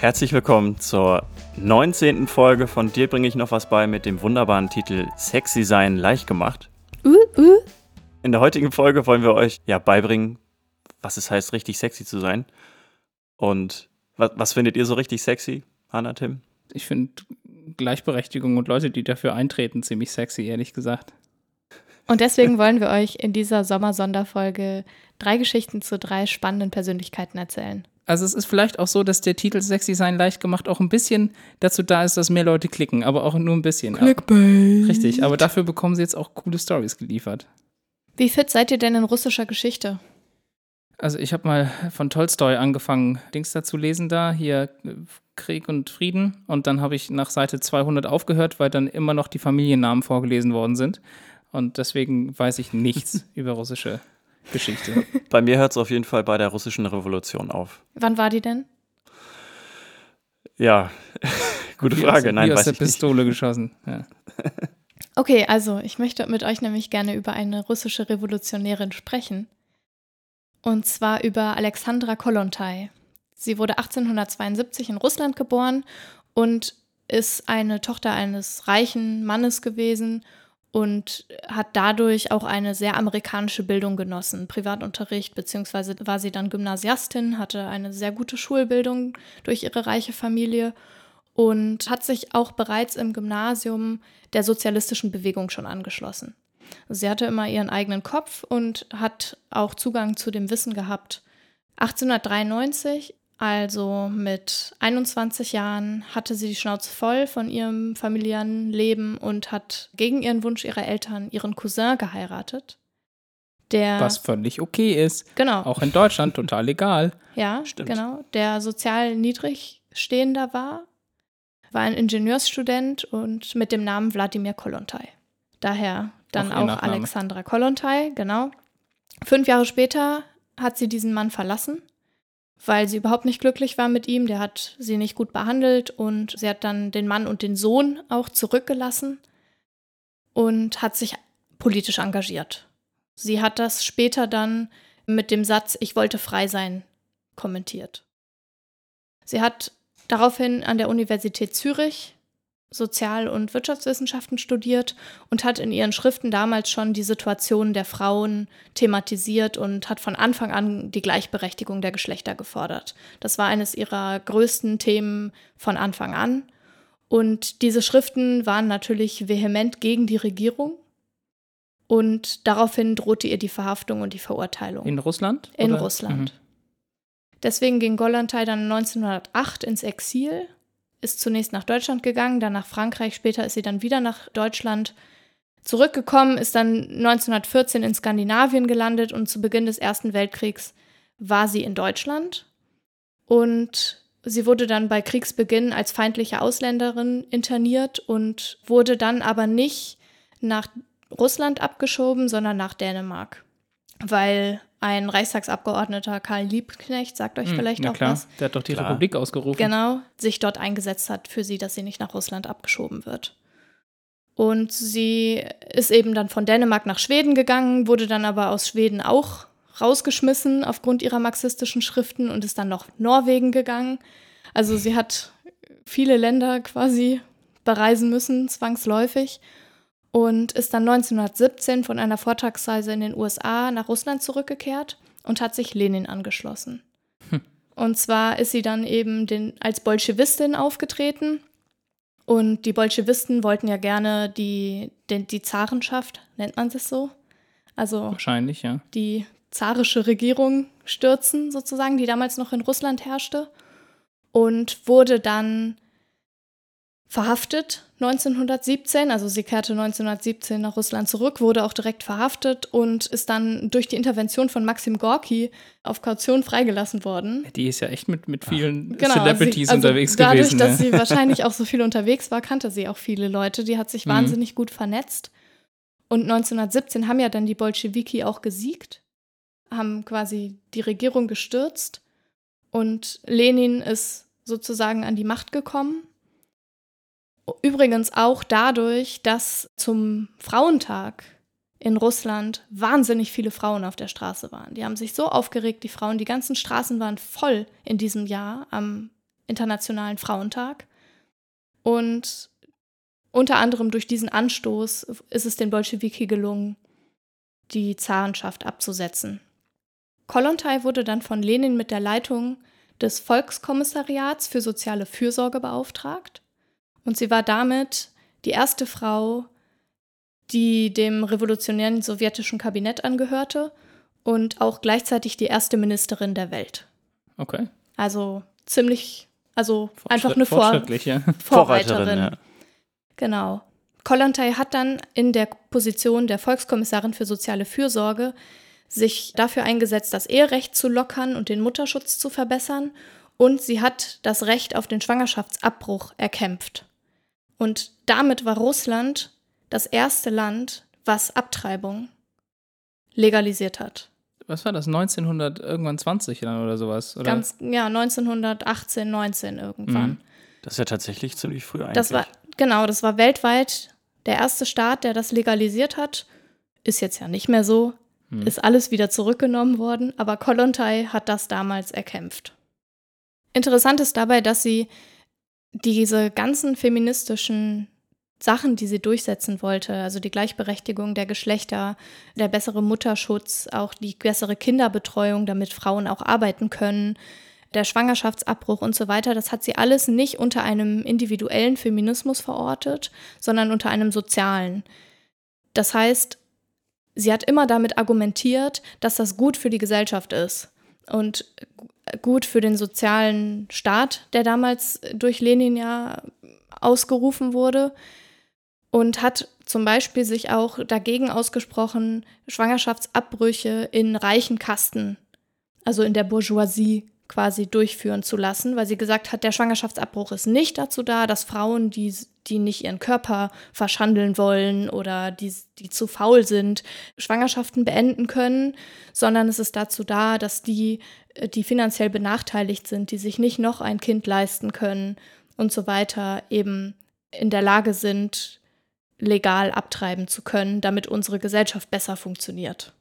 Herzlich willkommen zur 19. Folge von Dir bringe ich noch was bei mit dem wunderbaren Titel Sexy sein leicht gemacht. Uh, uh. In der heutigen Folge wollen wir euch ja beibringen, was es heißt, richtig sexy zu sein. Und was, was findet ihr so richtig sexy, Hanna, Tim? Ich finde Gleichberechtigung und Leute, die dafür eintreten, ziemlich sexy, ehrlich gesagt. Und deswegen wollen wir euch in dieser Sommersonderfolge drei Geschichten zu drei spannenden Persönlichkeiten erzählen. Also es ist vielleicht auch so, dass der Titel Sexy sein leicht gemacht auch ein bisschen dazu da ist, dass mehr Leute klicken, aber auch nur ein bisschen. Clickbait. Richtig, aber dafür bekommen sie jetzt auch coole Stories geliefert. Wie fit seid ihr denn in russischer Geschichte? Also ich habe mal von Tolstoi angefangen, Dings dazu lesen da, hier äh, Krieg und Frieden. Und dann habe ich nach Seite 200 aufgehört, weil dann immer noch die Familiennamen vorgelesen worden sind. Und deswegen weiß ich nichts über russische Geschichte. Bei mir hört es auf jeden Fall bei der russischen Revolution auf. Wann war die denn? Ja, gute Wie Frage. aus, Nein, wie aus weiß der ich nicht. Pistole geschossen. Ja. Okay, also ich möchte mit euch nämlich gerne über eine russische Revolutionärin sprechen. Und zwar über Alexandra Kollontai. Sie wurde 1872 in Russland geboren und ist eine Tochter eines reichen Mannes gewesen und hat dadurch auch eine sehr amerikanische Bildung genossen. Privatunterricht, beziehungsweise war sie dann Gymnasiastin, hatte eine sehr gute Schulbildung durch ihre reiche Familie und hat sich auch bereits im Gymnasium der sozialistischen Bewegung schon angeschlossen. Sie hatte immer ihren eigenen Kopf und hat auch Zugang zu dem Wissen gehabt. 1893, also mit 21 Jahren, hatte sie die Schnauze voll von ihrem familiären Leben und hat gegen ihren Wunsch ihrer Eltern ihren Cousin geheiratet. Der, Was völlig okay ist. genau, Auch in Deutschland total legal. ja, Stimmt. genau, der sozial niedrig stehender war, war ein Ingenieursstudent und mit dem Namen Wladimir Kollontai. Daher dann Auch auch. Alexandra Kollontai, genau. Fünf Jahre später hat sie diesen Mann verlassen, weil sie überhaupt nicht glücklich war mit ihm. Der hat sie nicht gut behandelt und sie hat dann den Mann und den Sohn auch zurückgelassen und hat sich politisch engagiert. Sie hat das später dann mit dem Satz, ich wollte frei sein, kommentiert. Sie hat daraufhin an der Universität Zürich Sozial- und Wirtschaftswissenschaften studiert und hat in ihren Schriften damals schon die Situation der Frauen thematisiert und hat von Anfang an die Gleichberechtigung der Geschlechter gefordert. Das war eines ihrer größten Themen von Anfang an. Und diese Schriften waren natürlich vehement gegen die Regierung. Und daraufhin drohte ihr die Verhaftung und die Verurteilung. In Russland? In oder? Russland. Mhm. Deswegen ging Gollantai dann 1908 ins Exil, ist zunächst nach Deutschland gegangen, dann nach Frankreich, später ist sie dann wieder nach Deutschland zurückgekommen, ist dann 1914 in Skandinavien gelandet und zu Beginn des Ersten Weltkriegs war sie in Deutschland. Und sie wurde dann bei Kriegsbeginn als feindliche Ausländerin interniert und wurde dann aber nicht nach Russland abgeschoben, sondern nach Dänemark. Weil ein Reichstagsabgeordneter Karl Liebknecht, sagt euch Hm, vielleicht auch klar. was, Der hat doch die Klar. Republik ausgerufen. genau, sich dort eingesetzt hat für sie, dass sie nicht nach Russland abgeschoben wird. Und sie ist eben dann von Dänemark nach Schweden gegangen, wurde dann aber aus Schweden auch rausgeschmissen aufgrund ihrer marxistischen Schriften und ist dann nach Norwegen gegangen. Also sie hat viele Länder quasi bereisen müssen, zwangsläufig. Und ist dann 1917 von einer Vortragsreise in den USA nach Russland zurückgekehrt und hat sich Lenin angeschlossen. Und zwar ist sie dann eben den, als Bolschewistin aufgetreten. Und die Bolschewisten wollten ja gerne die, den, die Zarenschaft, nennt man es so? Also Wahrscheinlich, ja. die zarische Regierung stürzen, sozusagen, die damals noch in Russland herrschte. Und wurde dann verhaftet 1917. Also sie kehrte 1917 nach Russland zurück, wurde auch direkt verhaftet und ist dann durch die Intervention von Maxim Gorki auf Kaution freigelassen worden. Die ist ja echt mit, mit vielen Genau, Celebrities sie, also unterwegs dadurch, gewesen. dass ne? sie wahrscheinlich auch so viel unterwegs war, kannte sie auch viele Leute. Die hat sich Mhm. wahnsinnig gut vernetzt. Und 1917 haben ja dann die Bolschewiki auch gesiegt, haben quasi die Regierung gestürzt und Lenin ist sozusagen an die Macht gekommen. Übrigens auch dadurch, dass zum Frauentag in Russland wahnsinnig viele Frauen auf der Straße waren. Die haben sich so aufgeregt, die Frauen, die ganzen Straßen waren voll in diesem Jahr am Internationalen Frauentag. Und unter anderem durch diesen Anstoß ist es den Bolschewiki gelungen, die Zarenschaft abzusetzen. Kollontai wurde dann von Lenin mit der Leitung des Volkskommissariats für soziale Fürsorge beauftragt und sie war damit die erste Frau, die dem revolutionären sowjetischen Kabinett angehörte und auch gleichzeitig die erste Ministerin der Welt. Okay. Also ziemlich, also einfach eine Vor Fortschrittliche. Vorreiterin. ja. Genau. Kollontai hat dann in der Position der Volkskommissarin für soziale Fürsorge sich dafür eingesetzt, das Eherecht zu lockern und den Mutterschutz zu verbessern. Und sie hat das Recht auf den Schwangerschaftsabbruch erkämpft. Und damit war Russland das erste Land, was Abtreibung legalisiert hat. Was war das? 1900 irgendwann 20 dann oder sowas? Oder? Ganz, ja, 1918, 19 irgendwann. Mhm. Das ist ja tatsächlich ziemlich früh eigentlich. Das war, genau, das war weltweit der erste Staat, der das legalisiert hat. Ist jetzt ja nicht mehr so. Hm. Ist alles wieder zurückgenommen worden, aber Kollontai hat das damals erkämpft. Interessant ist dabei, dass sie diese ganzen feministischen Sachen, die sie durchsetzen wollte, also die Gleichberechtigung der Geschlechter, der bessere Mutterschutz, auch die bessere Kinderbetreuung, damit Frauen auch arbeiten können, der Schwangerschaftsabbruch und so weiter, das hat sie alles nicht unter einem individuellen Feminismus verortet, sondern unter einem sozialen. Das heißt, sie hat immer damit argumentiert, dass das gut für die Gesellschaft ist und gut für den sozialen Staat, der damals durch Lenin ja ausgerufen wurde und hat zum Beispiel sich auch dagegen ausgesprochen, Schwangerschaftsabbrüche in reichen Kasten, also in der Bourgeoisie quasi durchführen zu lassen, weil sie gesagt hat, der Schwangerschaftsabbruch ist nicht dazu da, dass Frauen, die, die nicht ihren Körper verschandeln wollen oder die, die zu faul sind, Schwangerschaften beenden können, sondern es ist dazu da, dass die, die finanziell benachteiligt sind, die sich nicht noch ein Kind leisten können und so weiter, eben in der Lage sind, legal abtreiben zu können, damit unsere Gesellschaft besser funktioniert.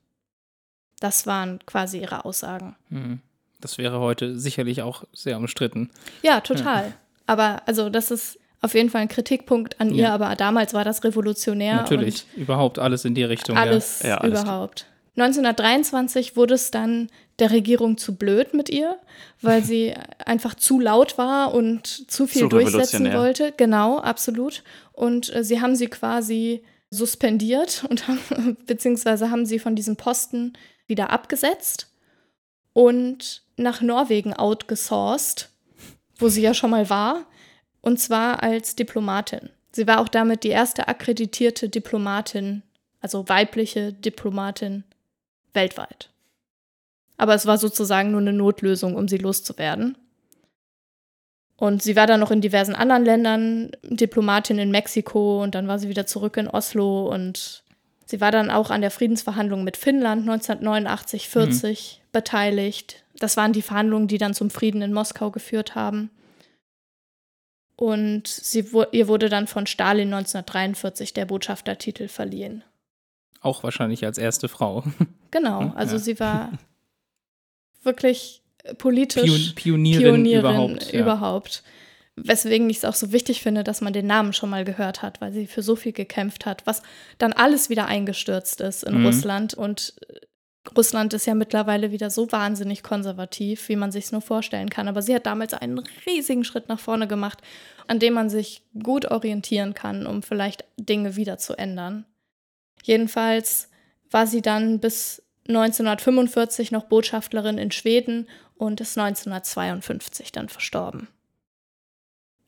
Das waren quasi ihre Aussagen. Hm. Das wäre heute sicherlich auch sehr umstritten. Ja, total. Aber also das ist auf jeden Fall ein Kritikpunkt an ihr, Ja. aber damals war das revolutionär. Natürlich, überhaupt alles in die Richtung. Alles, Ja, alles überhaupt. 1923 wurde es dann der Regierung zu blöd mit ihr, weil sie einfach zu laut war und zu viel Zu durchsetzen wollte. Genau, absolut. Und äh, sie haben sie quasi suspendiert und haben, beziehungsweise haben sie von diesem Posten wieder abgesetzt und nach Norwegen outgesourced, wo sie ja schon mal war, und zwar als Diplomatin. Sie war auch damit die erste akkreditierte Diplomatin, also weibliche Diplomatin weltweit. Aber es war sozusagen nur eine Notlösung, um sie loszuwerden. Und sie war dann noch in diversen anderen Ländern Diplomatin in Mexiko und dann war sie wieder zurück in Oslo und sie war dann auch an der Friedensverhandlung mit Finnland 1989, 40 beteiligt. Das waren die Verhandlungen, die dann zum Frieden in Moskau geführt haben. Und sie, ihr wurde dann von Stalin 1943 der Botschaftertitel verliehen. Auch wahrscheinlich als erste Frau. Genau, also ja. sie war wirklich äh, politisch Pion Pionierin, Pionierin überhaupt. Ja. überhaupt. Weswegen ich es auch so wichtig finde, dass man den Namen schon mal gehört hat, weil sie für so viel gekämpft hat, was dann alles wieder eingestürzt ist in Mhm. Russland. Und äh, Russland ist ja mittlerweile wieder so wahnsinnig konservativ, wie man sich es nur vorstellen kann. Aber sie hat damals einen riesigen Schritt nach vorne gemacht, an dem man sich gut orientieren kann, um vielleicht Dinge wieder zu ändern. Jedenfalls war sie dann bis 1945 noch Botschafterin in Schweden und ist 1952 dann verstorben.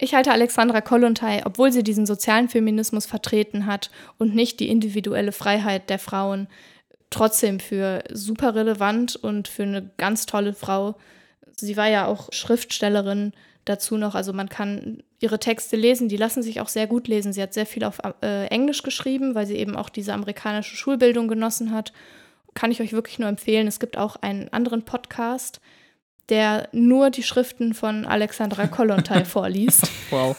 Ich halte Alexandra Kollontai, obwohl sie diesen sozialen Feminismus vertreten hat und nicht die individuelle Freiheit der Frauen, trotzdem für super relevant und für eine ganz tolle Frau. Sie war ja auch Schriftstellerin dazu noch, also man kann ihre Texte lesen, die lassen sich auch sehr gut lesen. Sie hat sehr viel auf äh, Englisch geschrieben, weil sie eben auch diese amerikanische Schulbildung genossen hat. Kann ich euch wirklich nur empfehlen. Es gibt auch einen anderen Podcast, der nur die Schriften von Alexandra Kollontai vorliest. Wow.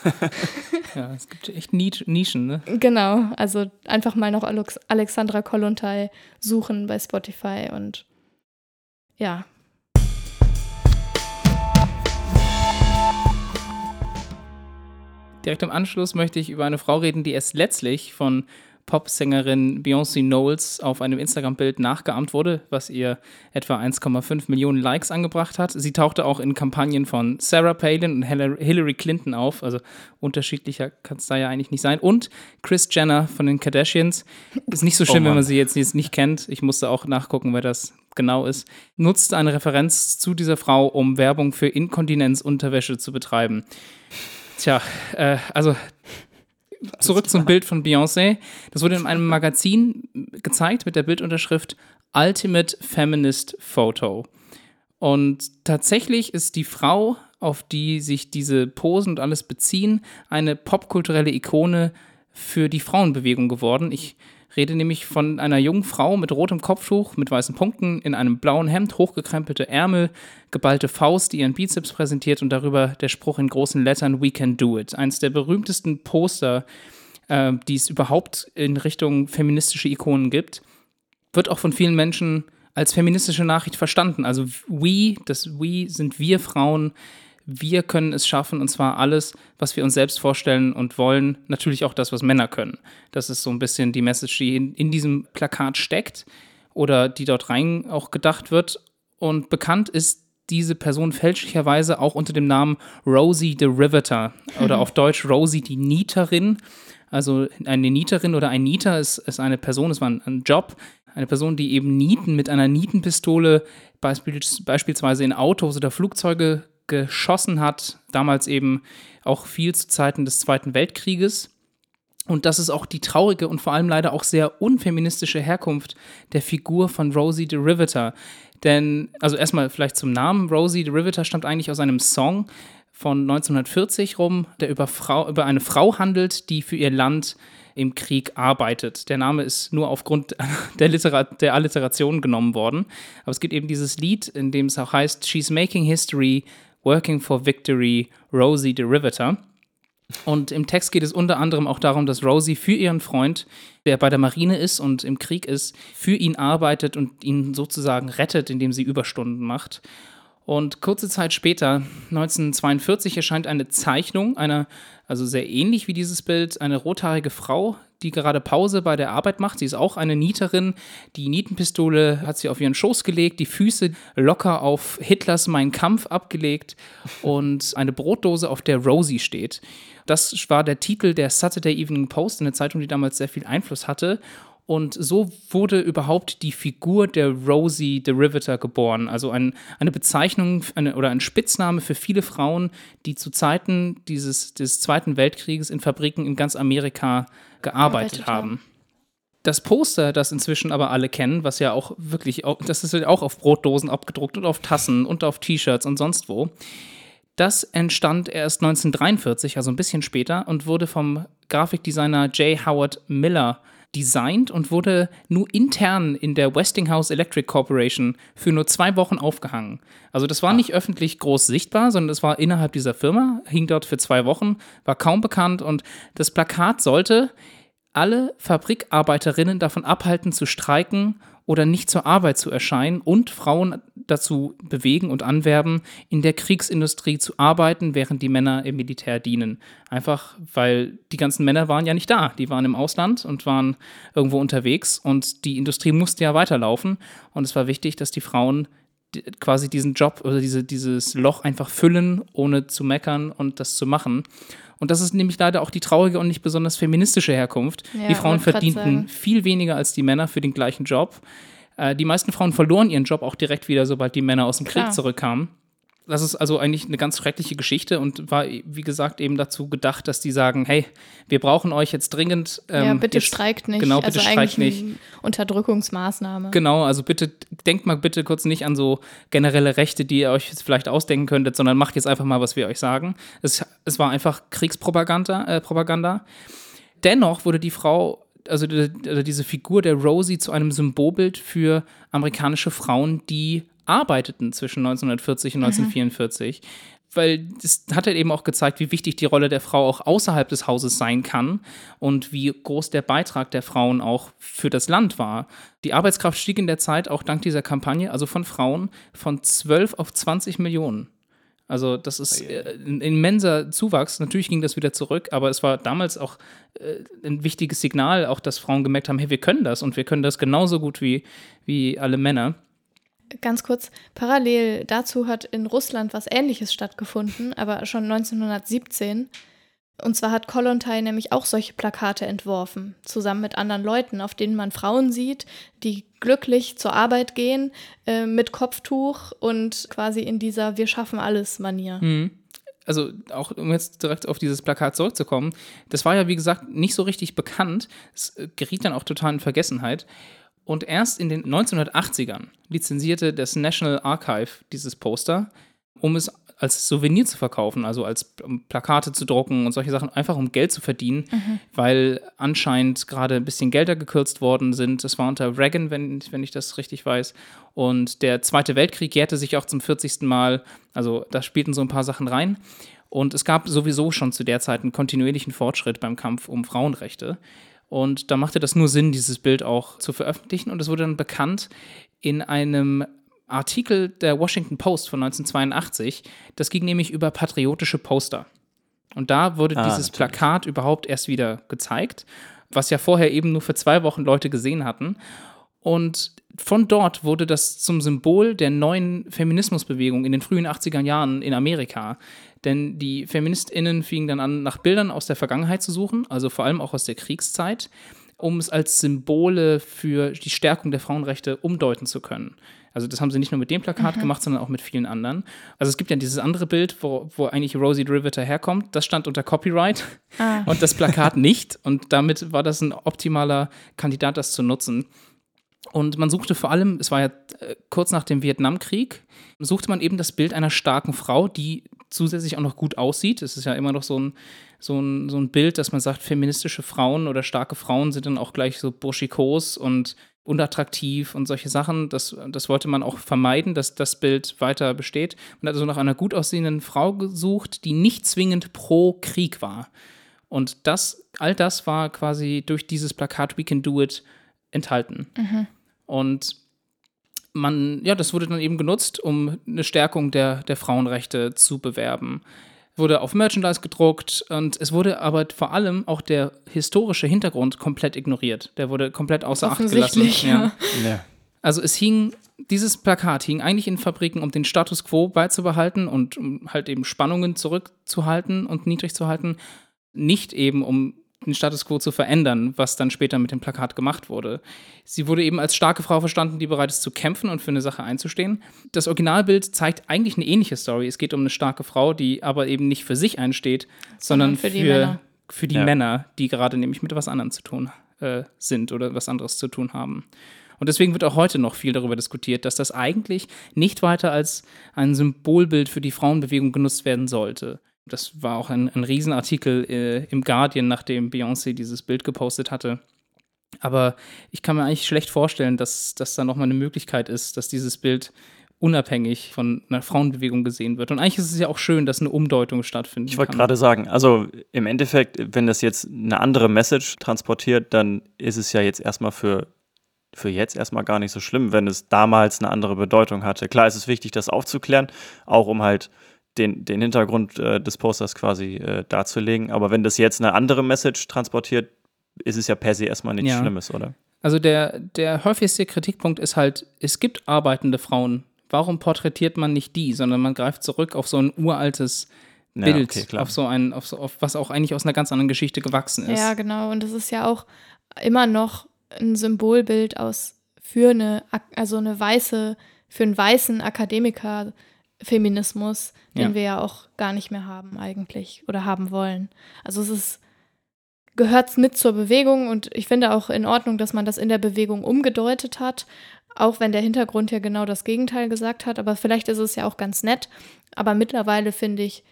ja, es gibt echt Nisch- Nischen, ne? Genau, also einfach mal noch Alex Alexandra Kollontai suchen bei Spotify und ja. Direkt im Anschluss möchte ich über eine Frau reden, die es letztlich von Popsängerin Beyoncé Knowles auf einem Instagram-Bild nachgeahmt wurde, was ihr etwa 1,5 Millionen Likes angebracht hat. Sie tauchte auch in Kampagnen von Sarah Palin und Hillary Clinton auf, also unterschiedlicher kann es da ja eigentlich nicht sein. Und Chris Jenner von den Kardashians. Ist nicht so schlimm, oh wenn man sie jetzt nicht kennt. Ich musste auch nachgucken, wer das genau ist. Nutzte eine Referenz zu dieser Frau, um Werbung für Inkontinenzunterwäsche zu betreiben. Tja, äh, also zurück zum Bild von Beyoncé. Das wurde in einem Magazin gezeigt mit der Bildunterschrift Ultimate Feminist Photo. Und tatsächlich ist die Frau, auf die sich diese Posen und alles beziehen, eine popkulturelle Ikone für die Frauenbewegung geworden. Ich rede nämlich von einer jungen Frau mit rotem Kopftuch, mit weißen Punkten, in einem blauen Hemd, hochgekrempelte Ärmel, geballte Faust, die ihren Bizeps präsentiert und darüber der Spruch in großen Lettern We can do it. Eines der berühmtesten Poster, äh, die es überhaupt in Richtung feministische Ikonen gibt, wird auch von vielen Menschen als feministische Nachricht verstanden. Also we, das we sind wir Frauen, wir können es schaffen und zwar alles, was wir uns selbst vorstellen und wollen, natürlich auch das, was Männer können. Das ist so ein bisschen die Message, die in, in diesem Plakat steckt oder die dort rein auch gedacht wird. Und bekannt ist diese Person fälschlicherweise auch unter dem Namen Rosie the Riveter oder auf Deutsch Rosie die Nieterin. Also eine Nieterin oder ein Nieter ist, ist eine Person, es war ein, ein Job, eine Person, die eben Nieten mit einer Nietenpistole beispielsweise in Autos oder Flugzeuge geschossen hat, damals eben auch viel zu Zeiten des Zweiten Weltkrieges. Und das ist auch die traurige und vor allem leider auch sehr unfeministische Herkunft der Figur von Rosie the Riveter. Denn, also erstmal vielleicht zum Namen, Rosie the Riveter stammt eigentlich aus einem Song von 1940 rum, der über, Frau, über eine Frau handelt, die für ihr Land im Krieg arbeitet. Der Name ist nur aufgrund der, der Alliteration genommen worden. Aber es gibt eben dieses Lied, in dem es auch heißt, She's making history Working for Victory, Rosie the Riveter. Und im Text geht es unter anderem auch darum, dass Rosie für ihren Freund, der bei der Marine ist und im Krieg ist, für ihn arbeitet und ihn sozusagen rettet, indem sie Überstunden macht. Und kurze Zeit später, 1942, erscheint eine Zeichnung einer, also sehr ähnlich wie dieses Bild, eine rothaarige Frau, die gerade Pause bei der Arbeit macht. Sie ist auch eine Nieterin. Die Nietenpistole hat sie auf ihren Schoß gelegt, die Füße locker auf Hitlers Mein Kampf abgelegt und eine Brotdose, auf der Rosie steht. Das war der Titel der Saturday Evening Post, eine Zeitung, die damals sehr viel Einfluss hatte. Und so wurde überhaupt die Figur der Rosie the Riveter geboren. Also ein, eine Bezeichnung eine, oder ein Spitzname für viele Frauen, die zu Zeiten dieses, des Zweiten Weltkrieges in Fabriken in ganz Amerika gearbeitet haben. Das Poster, das inzwischen aber alle kennen, was ja auch wirklich, das ist auch auf Brotdosen abgedruckt und auf Tassen und auf T-Shirts und sonst wo. Das entstand erst 1943, also ein bisschen später, und wurde vom Grafikdesigner J. Howard Miller designt und wurde nur intern in der Westinghouse Electric Corporation für nur zwei Wochen aufgehangen. Also das war Ach. nicht öffentlich groß sichtbar, sondern es war innerhalb dieser Firma, hing dort für zwei Wochen, war kaum bekannt und das Plakat sollte alle Fabrikarbeiterinnen davon abhalten zu streiken oder nicht zur Arbeit zu erscheinen und Frauen dazu bewegen und anwerben, in der Kriegsindustrie zu arbeiten, während die Männer im Militär dienen. Einfach weil die ganzen Männer waren ja nicht da. Die waren im Ausland und waren irgendwo unterwegs und die Industrie musste ja weiterlaufen. Und es war wichtig, dass die Frauen quasi diesen Job oder diese, dieses Loch einfach füllen, ohne zu meckern und das zu machen. Und das ist nämlich leider auch die traurige und nicht besonders feministische Herkunft. Ja, die Frauen verdienten viel weniger als die Männer für den gleichen Job. Äh, die meisten Frauen verloren ihren Job auch direkt wieder, sobald die Männer aus dem Klar. Krieg zurückkamen. Das ist also eigentlich eine ganz schreckliche Geschichte und war, wie gesagt, eben dazu gedacht, dass die sagen, hey, wir brauchen euch jetzt dringend. Ähm, ja, bitte jetzt, streikt nicht. Genau, bitte also streikt nicht. Unterdrückungsmaßnahme. Genau, also bitte, denkt mal bitte kurz nicht an so generelle Rechte, die ihr euch jetzt vielleicht ausdenken könntet, sondern macht jetzt einfach mal, was wir euch sagen. Es, es war einfach Kriegspropaganda. Äh, Propaganda. Dennoch wurde die Frau also diese Figur der Rosie zu einem Symbolbild für amerikanische Frauen, die arbeiteten zwischen 1940 und 1944. Mhm. Weil das hat halt eben auch gezeigt, wie wichtig die Rolle der Frau auch außerhalb des Hauses sein kann und wie groß der Beitrag der Frauen auch für das Land war. Die Arbeitskraft stieg in der Zeit auch dank dieser Kampagne, also von Frauen, von 12 auf 20 Millionen. Also das ist äh, ein immenser Zuwachs. Natürlich ging das wieder zurück, aber es war damals auch äh, ein wichtiges Signal, auch dass Frauen gemerkt haben, hey, wir können das und wir können das genauso gut wie, wie alle Männer. Ganz kurz, parallel dazu hat in Russland was Ähnliches stattgefunden, aber schon 1917. Und zwar hat Kollontai nämlich auch solche Plakate entworfen, zusammen mit anderen Leuten, auf denen man Frauen sieht, die glücklich zur Arbeit gehen, äh, mit Kopftuch und quasi in dieser Wir schaffen alles Manier. Mhm. Also auch um jetzt direkt auf dieses Plakat zurückzukommen, das war ja wie gesagt nicht so richtig bekannt. Es äh, geriet dann auch total in Vergessenheit. Und erst in den 1980ern lizenzierte das National Archive dieses Poster, um es als Souvenir zu verkaufen, also als um Plakate zu drucken und solche Sachen, einfach um Geld zu verdienen, mhm. weil anscheinend gerade ein bisschen Gelder gekürzt worden sind. Das war unter Reagan, wenn, wenn ich das richtig weiß. Und der Zweite Weltkrieg jährte sich auch zum 40. Mal. Also da spielten so ein paar Sachen rein. Und es gab sowieso schon zu der Zeit einen kontinuierlichen Fortschritt beim Kampf um Frauenrechte. Und da machte das nur Sinn, dieses Bild auch zu veröffentlichen. Und es wurde dann bekannt in einem Artikel der Washington Post von 1982. Das ging nämlich über patriotische Poster. Und da wurde ah, dieses natürlich. Plakat überhaupt erst wieder gezeigt, was ja vorher eben nur für zwei Wochen Leute gesehen hatten. Und von dort wurde das zum Symbol der neuen Feminismusbewegung in den frühen 80er Jahren in Amerika. Denn die FeministInnen fingen dann an, nach Bildern aus der Vergangenheit zu suchen, also vor allem auch aus der Kriegszeit, um es als Symbole für die Stärkung der Frauenrechte umdeuten zu können. Also das haben sie nicht nur mit dem Plakat mhm. gemacht, sondern auch mit vielen anderen. Also es gibt ja dieses andere Bild, wo, wo eigentlich Rosie Riveter herkommt. Das stand unter Copyright ah. und das Plakat nicht. Und damit war das ein optimaler Kandidat, das zu nutzen. Und man suchte vor allem, es war ja äh, kurz nach dem Vietnamkrieg, suchte man eben das Bild einer starken Frau, die zusätzlich auch noch gut aussieht. Es ist ja immer noch so ein, so, ein, so ein Bild, dass man sagt, feministische Frauen oder starke Frauen sind dann auch gleich so burschikos und unattraktiv und solche Sachen. Das, das wollte man auch vermeiden, dass das Bild weiter besteht. Man hat also nach einer gut aussehenden Frau gesucht, die nicht zwingend pro Krieg war. Und das, all das war quasi durch dieses Plakat We Can Do It enthalten. Mhm. Und man, ja, das wurde dann eben genutzt, um eine Stärkung der, der Frauenrechte zu bewerben wurde auf Merchandise gedruckt und es wurde aber vor allem auch der historische Hintergrund komplett ignoriert. Der wurde komplett außer Acht gelassen. Ja. ja. Also es hing, dieses Plakat hing eigentlich in Fabriken, um den Status quo beizubehalten und um halt eben Spannungen zurückzuhalten und niedrig zu halten, nicht eben um den Status quo zu verändern, was dann später mit dem Plakat gemacht wurde. Sie wurde eben als starke Frau verstanden, die bereit ist zu kämpfen und für eine Sache einzustehen. Das Originalbild zeigt eigentlich eine ähnliche Story. Es geht um eine starke Frau, die aber eben nicht für sich einsteht, sondern, für, die, für, Männer. Für die ja. Männer, die gerade nämlich mit was anderem zu tun äh, sind oder was anderes zu tun haben. Und deswegen wird auch heute noch viel darüber diskutiert, dass das eigentlich nicht weiter als ein Symbolbild für die Frauenbewegung genutzt werden sollte. Das war auch ein, ein Riesenartikel äh, im Guardian, nachdem Beyoncé dieses Bild gepostet hatte. Aber ich kann mir eigentlich schlecht vorstellen, dass das da nochmal eine Möglichkeit ist, dass dieses Bild unabhängig von einer Frauenbewegung gesehen wird. Und eigentlich ist es ja auch schön, dass eine Umdeutung stattfindet. Ich wollte gerade sagen, also im Endeffekt, wenn das jetzt eine andere Message transportiert, dann ist es ja jetzt erstmal für, für jetzt erstmal gar nicht so schlimm, wenn es damals eine andere Bedeutung hatte. Klar ist es wichtig, das aufzuklären, auch um halt den, den Hintergrund äh, des Posters quasi äh, darzulegen. Aber wenn das jetzt eine andere Message transportiert, ist es ja per se erstmal nichts ja. Schlimmes, oder? Also der, der häufigste Kritikpunkt ist halt, es gibt arbeitende Frauen. Warum porträtiert man nicht die, sondern man greift zurück auf so ein uraltes Bild, ja, okay, auf so ein, auf so, auf was auch eigentlich aus einer ganz anderen Geschichte gewachsen ist. Ja, genau. Und das ist ja auch immer noch ein Symbolbild aus für eine, also eine weiße, für einen weißen Akademiker Feminismus, den ja. wir ja auch gar nicht mehr haben eigentlich oder haben wollen. Also es ist gehört mit zur Bewegung und ich finde auch in Ordnung, dass man das in der Bewegung umgedeutet hat, auch wenn der Hintergrund ja genau das Gegenteil gesagt hat, aber vielleicht ist es ja auch ganz nett, aber mittlerweile finde ich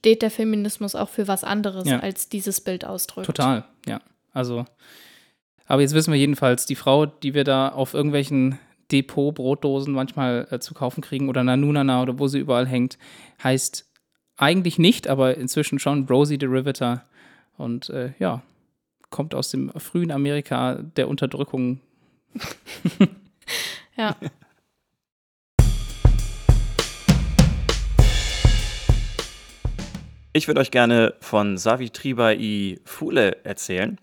steht der Feminismus auch für was anderes, ja. als dieses Bild ausdrückt. Total, ja. Also aber jetzt wissen wir jedenfalls, die Frau, die wir da auf irgendwelchen Depot-Brotdosen manchmal äh, zu kaufen kriegen oder Nanunana oder wo sie überall hängt, heißt eigentlich nicht, aber inzwischen schon Rosie the Riveter. Und äh, ja, kommt aus dem frühen Amerika der Unterdrückung. ja. Ich würde euch gerne von Savitribai Phule erzählen,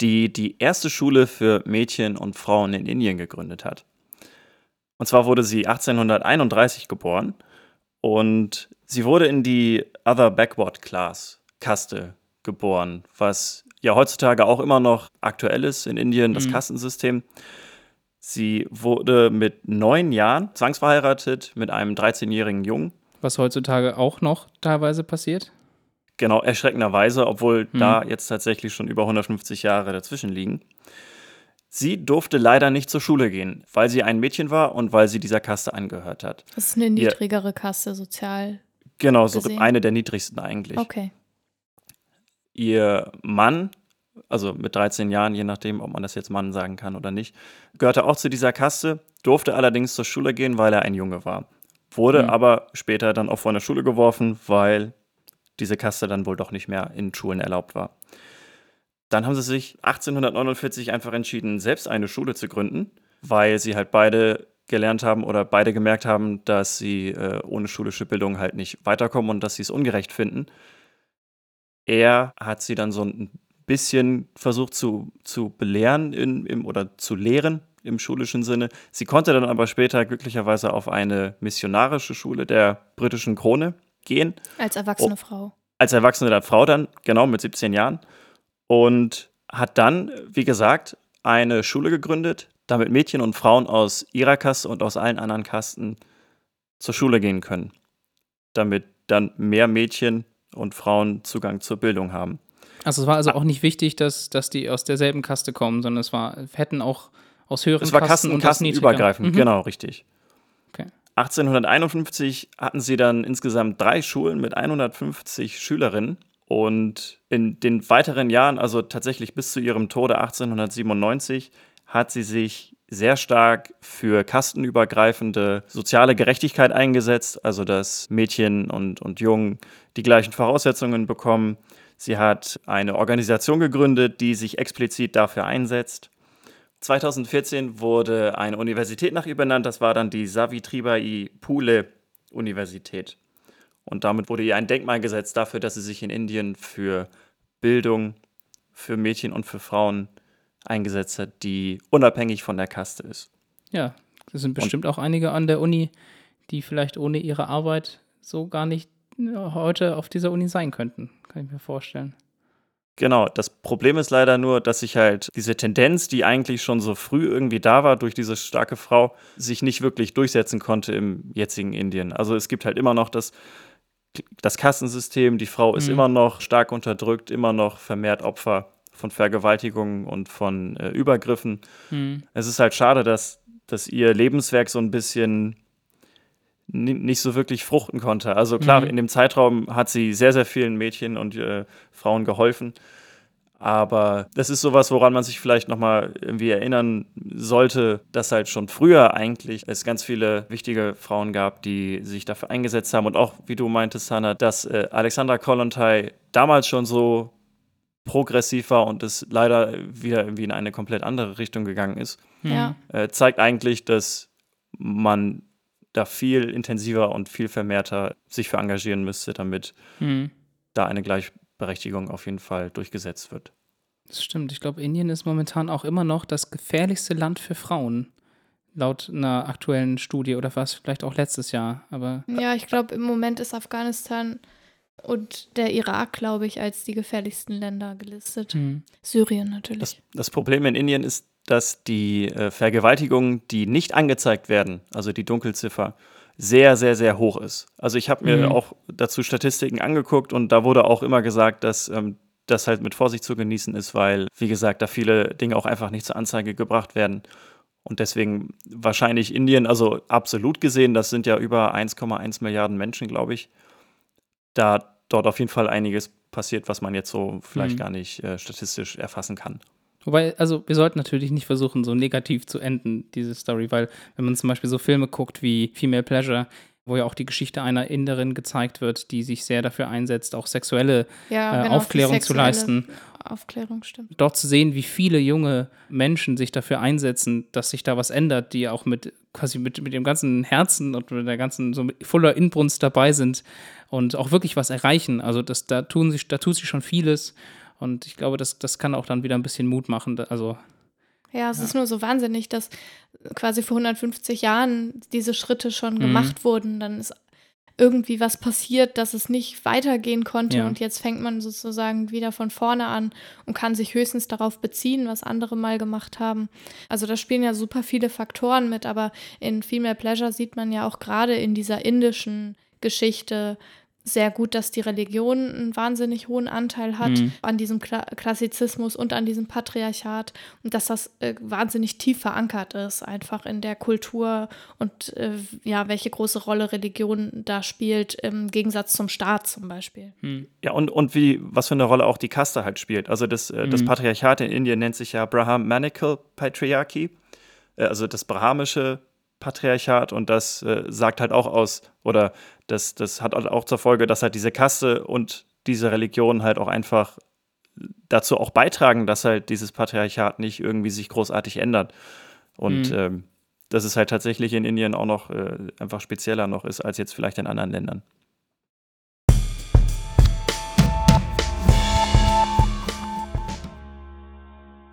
die die erste Schule für Mädchen und Frauen in Indien gegründet hat. Und zwar wurde sie 1831 geboren und sie wurde in die Other Backward Class Kaste geboren, was ja heutzutage auch immer noch aktuell ist in Indien, das Mhm. Kastensystem. Sie wurde mit neun Jahren zwangsverheiratet mit einem 13-jährigen Jungen. Was heutzutage auch noch teilweise passiert. Genau, erschreckenderweise, obwohl Hm. da jetzt tatsächlich schon über 150 Jahre dazwischen liegen. Sie durfte leider nicht zur Schule gehen, weil sie ein Mädchen war und weil sie dieser Kaste angehört hat. Das ist eine Ihr- niedrigere Kaste, sozial. Genau, so Gesehen. eine der niedrigsten eigentlich. Okay. Ihr Mann, also mit 13 Jahren, je nachdem, ob man das jetzt Mann sagen kann oder nicht, gehörte auch zu dieser Kaste, durfte allerdings zur Schule gehen, weil er ein Junge war. Wurde Hm. aber später dann auch von der Schule geworfen, weil diese Kaste dann wohl doch nicht mehr in Schulen erlaubt war. Dann haben sie sich 1849 einfach entschieden, selbst eine Schule zu gründen, weil sie halt beide gelernt haben oder beide gemerkt haben, dass sie äh, ohne schulische Bildung halt nicht weiterkommen und dass sie es ungerecht finden. Er hat sie dann so ein bisschen versucht zu, zu belehren in, im, oder zu lehren im schulischen Sinne. Sie konnte dann aber später glücklicherweise auf eine missionarische Schule der britischen Krone gehen Als erwachsene Oh. Frau. als erwachsene Frau dann, genau mit 17 Jahren. Und hat dann, wie gesagt, eine Schule gegründet, damit Mädchen und Frauen aus ihrer Kaste und aus allen anderen Kasten zur Schule gehen können. Damit dann mehr Mädchen und Frauen Zugang zur Bildung haben. Also es war also auch nicht wichtig, dass, dass die aus derselben Kaste kommen, sondern es war, hätten auch aus höheren Es war Kasten Kasten, und kastenübergreifend, Mhm. genau, richtig. Okay. 1851 hatten sie dann insgesamt drei Schulen mit 150 Schülerinnen. Und in den weiteren Jahren, also tatsächlich bis zu ihrem Tode 1897, hat sie sich sehr stark für kastenübergreifende soziale Gerechtigkeit eingesetzt, also dass Mädchen und, und Jungen die gleichen Voraussetzungen bekommen. Sie hat eine Organisation gegründet, die sich explizit dafür einsetzt. 2014 wurde eine Universität nach ihr benannt, das war dann die Savitribai Phule Universität. Und damit wurde ihr ein Denkmal gesetzt dafür, dass sie sich in Indien für Bildung, für Mädchen und für Frauen eingesetzt hat, die unabhängig von der Kaste ist. Ja, es sind bestimmt auch einige an der Uni, die vielleicht ohne ihre Arbeit so gar nicht äh, heute auf dieser Uni sein könnten. Kann ich mir vorstellen. Genau, das Problem ist leider nur, dass sich halt diese Tendenz, die eigentlich schon so früh irgendwie da war durch diese starke Frau, sich nicht wirklich durchsetzen konnte im jetzigen Indien. Also es gibt halt immer noch das, das Kastensystem, die Frau ist Mhm. immer noch stark unterdrückt, immer noch vermehrt Opfer von Vergewaltigungen und von äh, Übergriffen. Hm. Es ist halt schade, dass, dass ihr Lebenswerk so ein bisschen ni- nicht so wirklich fruchten konnte. Also klar, Mhm. in dem Zeitraum hat sie sehr, sehr vielen Mädchen und äh, Frauen geholfen. Aber das ist sowas, woran man sich vielleicht nochmal irgendwie erinnern sollte, dass halt schon früher eigentlich es ganz viele wichtige Frauen gab, die sich dafür eingesetzt haben. Und auch, wie du meintest, Hannah, dass äh, Alexandra Kollontai damals schon so progressiv war und es leider wieder irgendwie in eine komplett andere Richtung gegangen ist Hm. Ja. äh, zeigt eigentlich, dass man da viel intensiver und viel vermehrter sich für engagieren müsste, damit Hm. da eine Gleichberechtigung auf jeden Fall durchgesetzt wird. Das stimmt. Ich glaube, Indien ist momentan auch immer noch das gefährlichste Land für Frauen. Laut einer aktuellen Studie oder was vielleicht auch letztes Jahr. Aber Ja, ich glaube, im Moment ist Afghanistan und der Irak, glaube ich, als die gefährlichsten Länder gelistet. hm. Syrien natürlich. Das, das Problem in Indien ist, dass die äh, Vergewaltigungen, die nicht angezeigt werden, also die Dunkelziffer, sehr, sehr, sehr hoch ist. Also ich habe mir Mhm. auch dazu Statistiken angeguckt und da wurde auch immer gesagt, dass ähm, das halt mit Vorsicht zu genießen ist, weil, wie gesagt, da viele Dinge auch einfach nicht zur Anzeige gebracht werden. Und deswegen wahrscheinlich Indien, also absolut gesehen, das sind ja über 1,1 Milliarden Menschen, glaube ich, da dort auf jeden Fall einiges passiert, was man jetzt so vielleicht Mhm. gar nicht äh, statistisch erfassen kann. Wobei, also wir sollten natürlich nicht versuchen, so negativ zu enden, diese Story, weil wenn man zum Beispiel so Filme guckt wie Female Pleasure, wo ja auch die Geschichte einer Inderin gezeigt wird, die sich sehr dafür einsetzt, auch sexuelle Ja, äh, genau, Aufklärung zu leisten. Aufklärung stimmt. Dort zu sehen, wie viele junge Menschen sich dafür einsetzen, dass sich da was ändert, die auch mit quasi mit, mit dem ganzen Herzen und mit der ganzen so mit voller Inbrunst dabei sind und auch wirklich was erreichen. Also das, da tun sich, da tut sich schon vieles. Und ich glaube, das, das kann auch dann wieder ein bisschen Mut machen. Also Ja, es Ja. ist nur so wahnsinnig, dass quasi vor 150 Jahren diese Schritte schon Mhm. gemacht wurden. Dann ist irgendwie was passiert, dass es nicht weitergehen konnte. Ja. Und jetzt fängt man sozusagen wieder von vorne an und kann sich höchstens darauf beziehen, was andere mal gemacht haben. Also da spielen ja super viele Faktoren mit, aber in Female Pleasure sieht man ja auch gerade in dieser indischen Geschichte sehr gut, dass die Religion einen wahnsinnig hohen Anteil hat Mhm. an diesem Kla Klassizismus und an diesem Patriarchat und dass das äh, wahnsinnig tief verankert ist, einfach in der Kultur und äh, ja, welche große Rolle Religion da spielt, im Gegensatz zum Staat zum Beispiel. hm. Ja, und, und wie, was für eine Rolle auch die Kaste halt spielt. Also das, äh, das Mhm. Patriarchat in Indien nennt sich ja Brahmanical Patriarchy, äh, also das brahmische Patriarchat und das äh, sagt halt auch aus, oder das, das hat halt auch zur Folge, dass halt diese Kaste und diese Religion halt auch einfach dazu auch beitragen, dass halt dieses Patriarchat nicht irgendwie sich großartig ändert. Und Mhm. ähm, dass es halt tatsächlich in Indien auch noch äh, einfach spezieller noch ist als jetzt vielleicht in anderen Ländern.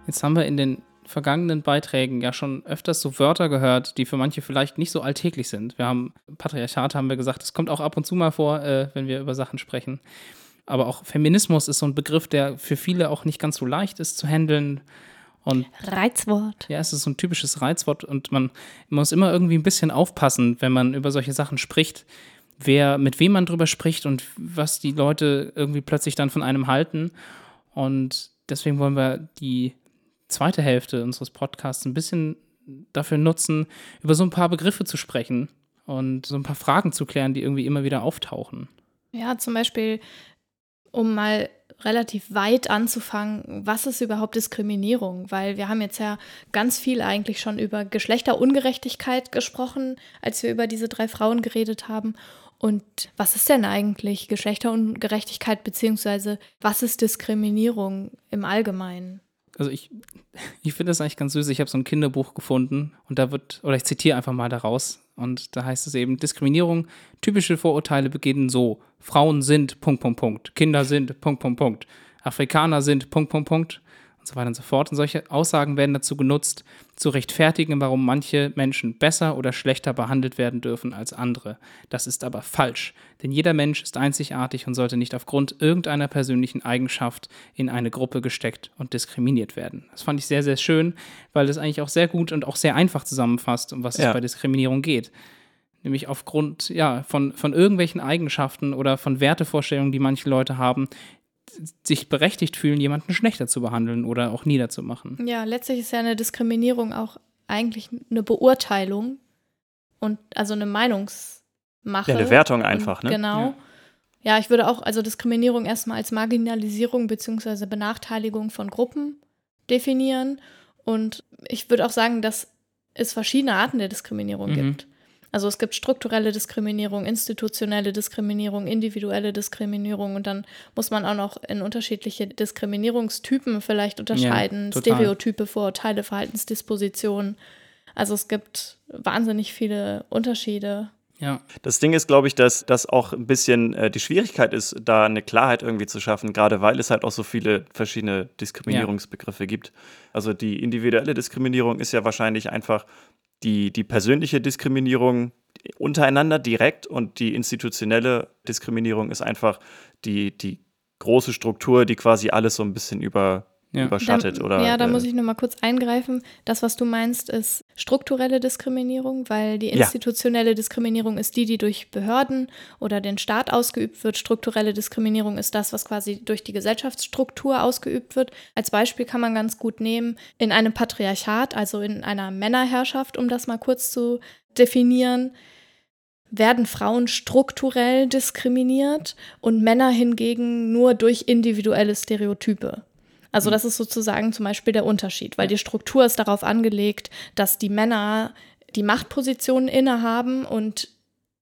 Jetzt haben wir in den vergangenen Beiträgen ja schon öfters so Wörter gehört, die für manche vielleicht nicht so alltäglich sind. Wir haben Patriarchat, haben wir gesagt, das kommt auch ab und zu mal vor, äh, wenn wir über Sachen sprechen. Aber auch Feminismus ist so ein Begriff, der für viele auch nicht ganz so leicht ist zu handeln. Und Reizwort. ja, es ist so ein typisches Reizwort und man muss immer irgendwie ein bisschen aufpassen, wenn man über solche Sachen spricht, wer, mit wem man drüber spricht und was die Leute irgendwie plötzlich dann von einem halten. Und deswegen wollen wir die zweite Hälfte unseres Podcasts ein bisschen dafür nutzen, über so ein paar Begriffe zu sprechen und so ein paar Fragen zu klären, die irgendwie immer wieder auftauchen. Ja, zum Beispiel, um mal relativ weit anzufangen, was ist überhaupt Diskriminierung? Weil wir haben jetzt ja ganz viel eigentlich schon über Geschlechterungerechtigkeit gesprochen, als wir über diese drei Frauen geredet haben. Und was ist denn eigentlich Geschlechterungerechtigkeit, beziehungsweise was ist Diskriminierung im Allgemeinen? Also ich, ich finde das eigentlich ganz süß. Ich habe so ein Kinderbuch gefunden und da wird, oder ich zitiere einfach mal daraus. Und da heißt es eben, Diskriminierung, typische Vorurteile beginnen so. Frauen sind, Punkt, Punkt, Punkt. Kinder sind, Punkt, Punkt, Punkt. Afrikaner sind, Punkt, Punkt, Punkt. Und so weiter und so fort. Und solche Aussagen werden dazu genutzt, zu rechtfertigen, warum manche Menschen besser oder schlechter behandelt werden dürfen als andere. Das ist aber falsch. Denn jeder Mensch ist einzigartig und sollte nicht aufgrund irgendeiner persönlichen Eigenschaft in eine Gruppe gesteckt und diskriminiert werden. Das fand ich sehr, sehr schön, weil das eigentlich auch sehr gut und auch sehr einfach zusammenfasst, um was Ja. es bei Diskriminierung geht. Nämlich aufgrund ja, von, von irgendwelchen Eigenschaften oder von Wertevorstellungen, die manche Leute haben, sich berechtigt fühlen, jemanden schlechter zu behandeln oder auch niederzumachen. Ja, letztlich ist ja eine Diskriminierung auch eigentlich eine Beurteilung und also eine Meinungsmache. Ja, eine Wertung Und einfach, ne? Genau. Ja. Ja. ich würde auch also Diskriminierung erstmal als Marginalisierung bzw. Benachteiligung von Gruppen definieren. Und ich würde auch sagen, dass es verschiedene Arten der Diskriminierung Mhm. gibt. Also es gibt strukturelle Diskriminierung, institutionelle Diskriminierung, individuelle Diskriminierung und dann muss man auch noch in unterschiedliche Diskriminierungstypen vielleicht unterscheiden. total. Stereotype, Vorurteile, Verhaltensdispositionen. Also es gibt wahnsinnig viele Unterschiede. Ja, Das Ding ist, glaube ich, dass das auch ein bisschen äh, die Schwierigkeit ist, da eine Klarheit irgendwie zu schaffen, gerade weil es halt auch so viele verschiedene Diskriminierungsbegriffe gibt. Also die individuelle Diskriminierung ist ja wahrscheinlich einfach die, die persönliche Diskriminierung untereinander direkt und die institutionelle Diskriminierung ist einfach die, die große Struktur, die quasi alles so ein bisschen über, Ja. überschattet. da, oder, ja, da äh, muss ich noch mal kurz eingreifen. Das, was du meinst, ist strukturelle Diskriminierung, weil die Ja. institutionelle Diskriminierung ist die, die durch Behörden oder den Staat ausgeübt wird. Strukturelle Diskriminierung ist das, was quasi durch die Gesellschaftsstruktur ausgeübt wird. Als Beispiel kann man ganz gut nehmen, in einem Patriarchat, also in einer Männerherrschaft, um das mal kurz zu definieren, werden Frauen strukturell diskriminiert und Männer hingegen nur durch individuelle Stereotype. Also das ist sozusagen zum Beispiel der Unterschied, weil die Struktur ist darauf angelegt, dass die Männer die Machtpositionen innehaben und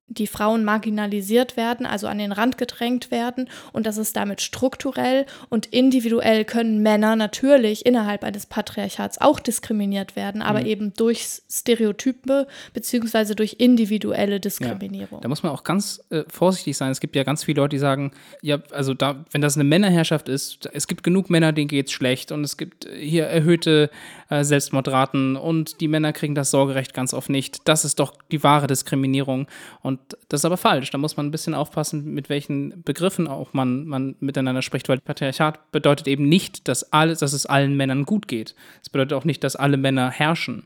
die Frauen marginalisiert werden, also an den Rand gedrängt werden und das ist damit strukturell und individuell können Männer natürlich innerhalb eines Patriarchats auch diskriminiert werden, aber mhm. eben durch Stereotype beziehungsweise durch individuelle Diskriminierung. Ja, da muss man auch ganz äh, vorsichtig sein. Es gibt ja ganz viele Leute, die sagen, ja, also da, wenn das eine Männerherrschaft ist, es gibt genug Männer, denen geht es schlecht und es gibt hier erhöhte äh, Selbstmordraten und die Männer kriegen das Sorgerecht ganz oft nicht. Das ist doch die wahre Diskriminierung und und das ist aber falsch. Da muss man ein bisschen aufpassen, mit welchen Begriffen auch man, man miteinander spricht, weil Patriarchat bedeutet eben nicht, dass, alles, dass es allen Männern gut geht. Es bedeutet auch nicht, dass alle Männer herrschen.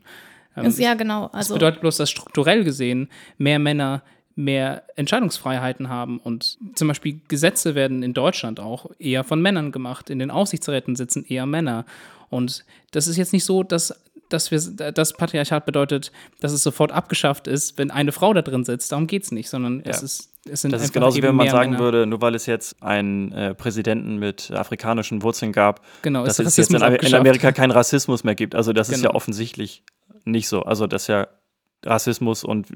Ähm, ja, genau. Also, es bedeutet bloß, dass strukturell gesehen mehr Männer mehr Entscheidungsfreiheiten haben. Und zum Beispiel Gesetze werden in Deutschland auch eher von Männern gemacht. In den Aufsichtsräten sitzen eher Männer. Und das ist jetzt nicht so, dass dass wir das Patriarchat bedeutet, dass es sofort abgeschafft ist, wenn eine Frau da drin sitzt. Darum geht es nicht, sondern ja. es ist es sind das ist genauso, wie wenn man sagen Männer. würde, nur weil es jetzt einen äh, Präsidenten mit afrikanischen Wurzeln gab, genau, dass es jetzt in, in, Amerika keinen Rassismus mehr gibt. Also das genau. ist ja genau. offensichtlich nicht so. Also dass ja Rassismus und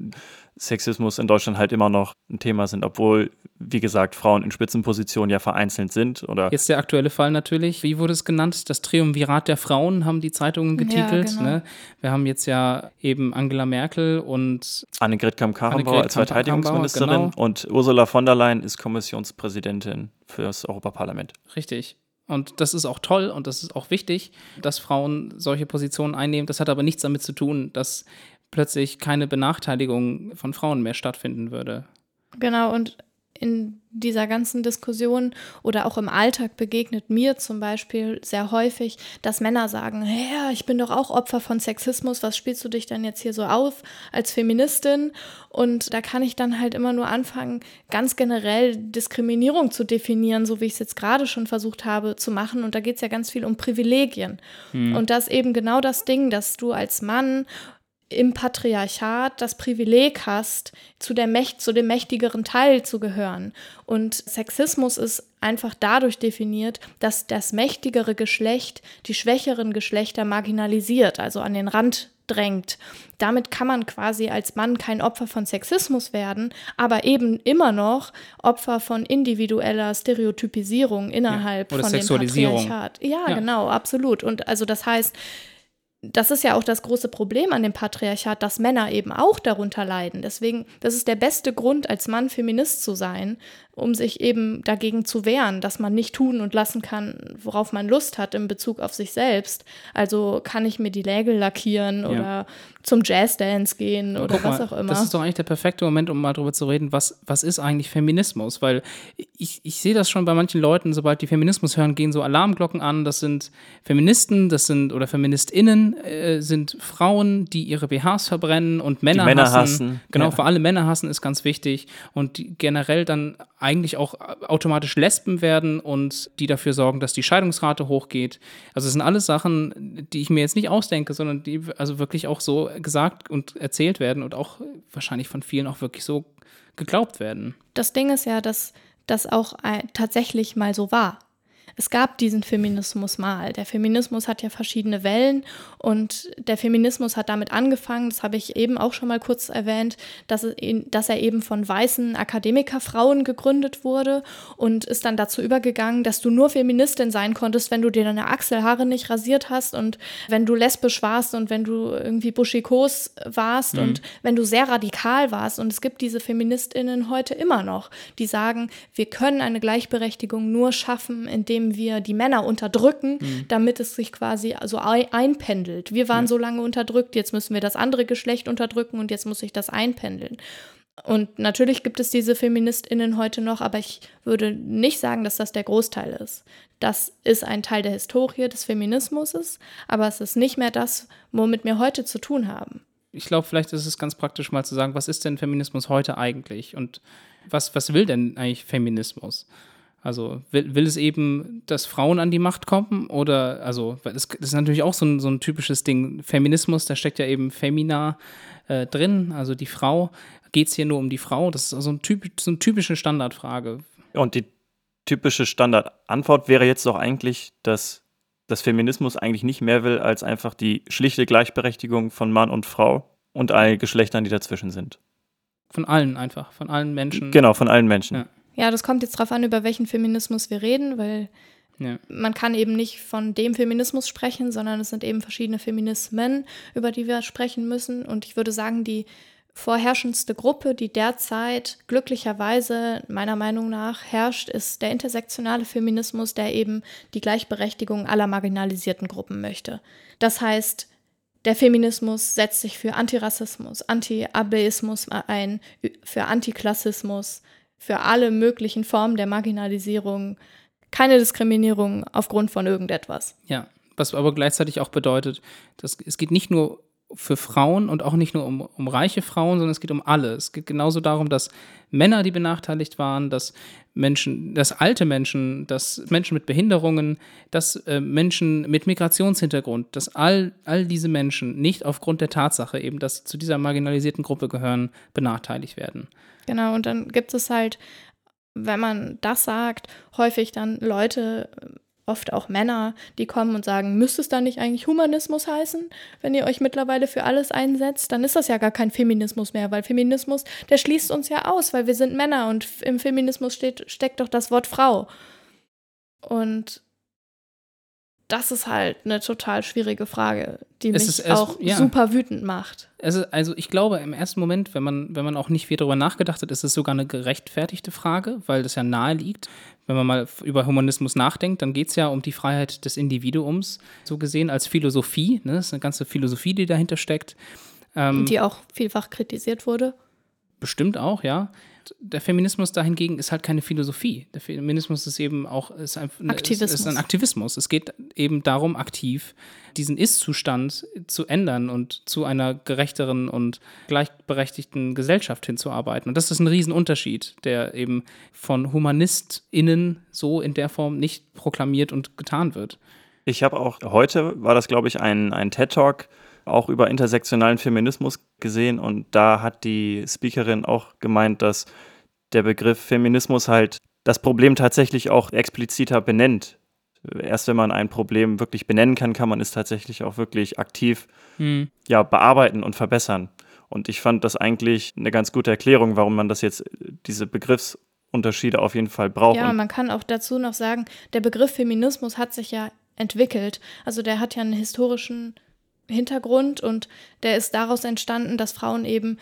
Sexismus in Deutschland halt immer noch ein Thema sind, obwohl, wie gesagt, Frauen in Spitzenpositionen ja vereinzelt sind. Oder Jetzt der aktuelle Fall natürlich. Wie wurde es genannt? Das Triumvirat der Frauen haben die Zeitungen getitelt. Ja, genau. ne? Wir haben jetzt ja eben Angela Merkel und Annegret Kamm-Karrenbauer als Verteidigungsministerin genau. und Ursula von der Leyen ist Kommissionspräsidentin für das Europaparlament. Richtig. Und das ist auch toll und das ist auch wichtig, dass Frauen solche Positionen einnehmen. Das hat aber nichts damit zu tun, dass plötzlich keine Benachteiligung von Frauen mehr stattfinden würde. Genau, und in dieser ganzen Diskussion oder auch im Alltag begegnet mir zum Beispiel sehr häufig, dass Männer sagen, ja, ich bin doch auch Opfer von Sexismus, was spielst du dich dann jetzt hier so auf als Feministin? Und da kann ich dann halt immer nur anfangen, ganz generell Diskriminierung zu definieren, so wie ich es jetzt gerade schon versucht habe zu machen. Und da geht es ja ganz viel um Privilegien. Hm. Und das eben genau das Ding, dass du als Mann im Patriarchat das Privileg hast, zu, der Mächt, zu dem mächtigeren Teil zu gehören. Und Sexismus ist einfach dadurch definiert, dass das mächtigere Geschlecht die schwächeren Geschlechter marginalisiert, also an den Rand drängt. Damit kann man quasi als Mann kein Opfer von Sexismus werden, aber eben immer noch Opfer von individueller Stereotypisierung innerhalb ja, von dem Patriarchat. Ja, ja, genau, absolut. Und also das heißt, das ist ja auch das große Problem an dem Patriarchat, dass Männer eben auch darunter leiden. Deswegen, das ist der beste Grund, als Mann Feminist zu sein, um sich eben dagegen zu wehren, dass man nicht tun und lassen kann, worauf man Lust hat in Bezug auf sich selbst. Also kann ich mir die Nägel lackieren ja. oder zum Jazzdance gehen oder Guck was mal, auch immer. Das ist doch eigentlich der perfekte Moment, um mal darüber zu reden, was, was ist eigentlich Feminismus? Weil ich, ich sehe das schon bei manchen Leuten, sobald die Feminismus hören, gehen so Alarmglocken an. Das sind Feministen, das sind oder FeministInnen, äh, sind Frauen, die ihre BHs verbrennen und Männer, Männer hassen. hassen. Genau, ja. für alle Männer hassen ist ganz wichtig und generell dann eigentlich auch automatisch Lesben werden und die dafür sorgen, dass die Scheidungsrate hochgeht. Also es sind alles Sachen, die ich mir jetzt nicht ausdenke, sondern die also wirklich auch so gesagt und erzählt werden und auch wahrscheinlich von vielen auch wirklich so geglaubt werden. Das Ding ist ja, dass das auch tatsächlich mal so war es gab diesen Feminismus mal. Der Feminismus hat ja verschiedene Wellen und der Feminismus hat damit angefangen, das habe ich eben auch schon mal kurz erwähnt, dass, dass er eben von weißen Akademikerfrauen gegründet wurde und ist dann dazu übergegangen, dass du nur Feministin sein konntest, wenn du dir deine Achselhaare nicht rasiert hast und wenn du lesbisch warst und wenn du irgendwie buschikos warst mhm. und wenn du sehr radikal warst. Und es gibt diese Feministinnen heute immer noch, die sagen, wir können eine Gleichberechtigung nur schaffen, indem indem wir die Männer unterdrücken, mhm. damit es sich quasi so einpendelt. Wir waren ja. so lange unterdrückt, jetzt müssen wir das andere Geschlecht unterdrücken und jetzt muss sich das einpendeln. Und natürlich gibt es diese Feministinnen heute noch, aber ich würde nicht sagen, dass das der Großteil ist. Das ist ein Teil der Historie des Feminismus, aber es ist nicht mehr das, womit wir heute zu tun haben. Ich glaube, vielleicht ist es ganz praktisch mal zu sagen, was ist denn Feminismus heute eigentlich und was, was will denn eigentlich Feminismus? Also will, will es eben, dass Frauen an die Macht kommen? Oder, also, das, das ist natürlich auch so ein, so ein typisches Ding. Feminismus, da steckt ja eben Femina äh, drin, also die Frau. Geht es hier nur um die Frau? Das ist so, ein typ, so eine typische Standardfrage. Und die typische Standardantwort wäre jetzt doch eigentlich, dass das Feminismus eigentlich nicht mehr will als einfach die schlichte Gleichberechtigung von Mann und Frau und allen Geschlechtern, die dazwischen sind. Von allen einfach, von allen Menschen. Genau, von allen Menschen. Ja. Ja, das kommt jetzt darauf an, über welchen Feminismus wir reden, weil Ja. man kann eben nicht von dem Feminismus sprechen, sondern es sind eben verschiedene Feminismen, über die wir sprechen müssen. Und ich würde sagen, die vorherrschendste Gruppe, die derzeit glücklicherweise meiner Meinung nach herrscht, ist der intersektionale Feminismus, der eben die Gleichberechtigung aller marginalisierten Gruppen möchte. Das heißt, der Feminismus setzt sich für Antirassismus, Anti-Ableismus ein, für Antiklassismus, für alle möglichen Formen der Marginalisierung, keine Diskriminierung aufgrund von irgendetwas. Ja, was aber gleichzeitig auch bedeutet, dass es geht nicht nur für Frauen und auch nicht nur um, um reiche Frauen, sondern es geht um alle. Es geht genauso darum, dass Männer, die benachteiligt waren, dass Menschen, dass alte Menschen, dass Menschen mit Behinderungen, dass äh, Menschen mit Migrationshintergrund, dass all, all diese Menschen nicht aufgrund der Tatsache eben, dass sie zu dieser marginalisierten Gruppe gehören, benachteiligt werden. Genau, und dann gibt es halt, wenn man das sagt, häufig dann Leute, oft auch Männer, die kommen und sagen, müsste es dann nicht eigentlich Humanismus heißen, wenn ihr euch mittlerweile für alles einsetzt? Dann ist das ja gar kein Feminismus mehr, weil Feminismus, der schließt uns ja aus, weil wir sind Männer und im Feminismus steht, steckt doch das Wort Frau. Und das ist halt eine total schwierige Frage, die Es mich ist erst- auch ja. super wütend macht. Also, also ich glaube, im ersten Moment, wenn man, wenn man auch nicht viel darüber nachgedacht hat, ist es sogar eine gerechtfertigte Frage, weil das ja nahe liegt. Wenn man mal über Humanismus nachdenkt, dann geht es ja um die Freiheit des Individuums, so gesehen als Philosophie. Ne? Das ist eine ganze Philosophie, die dahinter steckt. Ähm, die auch vielfach kritisiert wurde. Bestimmt auch, ja. Der Feminismus dahingegen ist halt keine Philosophie. Der Feminismus ist eben auch ist ein, Aktivismus. Ist, ist ein Aktivismus. Es geht eben darum, aktiv diesen Ist-Zustand zu ändern und zu einer gerechteren und gleichberechtigten Gesellschaft hinzuarbeiten. Und das ist ein Riesenunterschied, der eben von HumanistInnen so in der Form nicht proklamiert und getan wird. Ich habe auch heute, war das glaube ich ein, ein TED-Talk, auch über intersektionalen Feminismus gesehen und da hat die Speakerin auch gemeint, dass der Begriff Feminismus halt das Problem tatsächlich auch expliziter benennt. Erst wenn man ein Problem wirklich benennen kann, kann man es tatsächlich auch wirklich aktiv Hm. ja, bearbeiten und verbessern. Und ich fand das eigentlich eine ganz gute Erklärung, warum man das jetzt, diese Begriffsunterschiede auf jeden Fall braucht. Ja, man kann auch dazu noch sagen, der Begriff Feminismus hat sich ja entwickelt. Also der hat ja einen historischen Hintergrund und der ist daraus entstanden, dass Frauen eben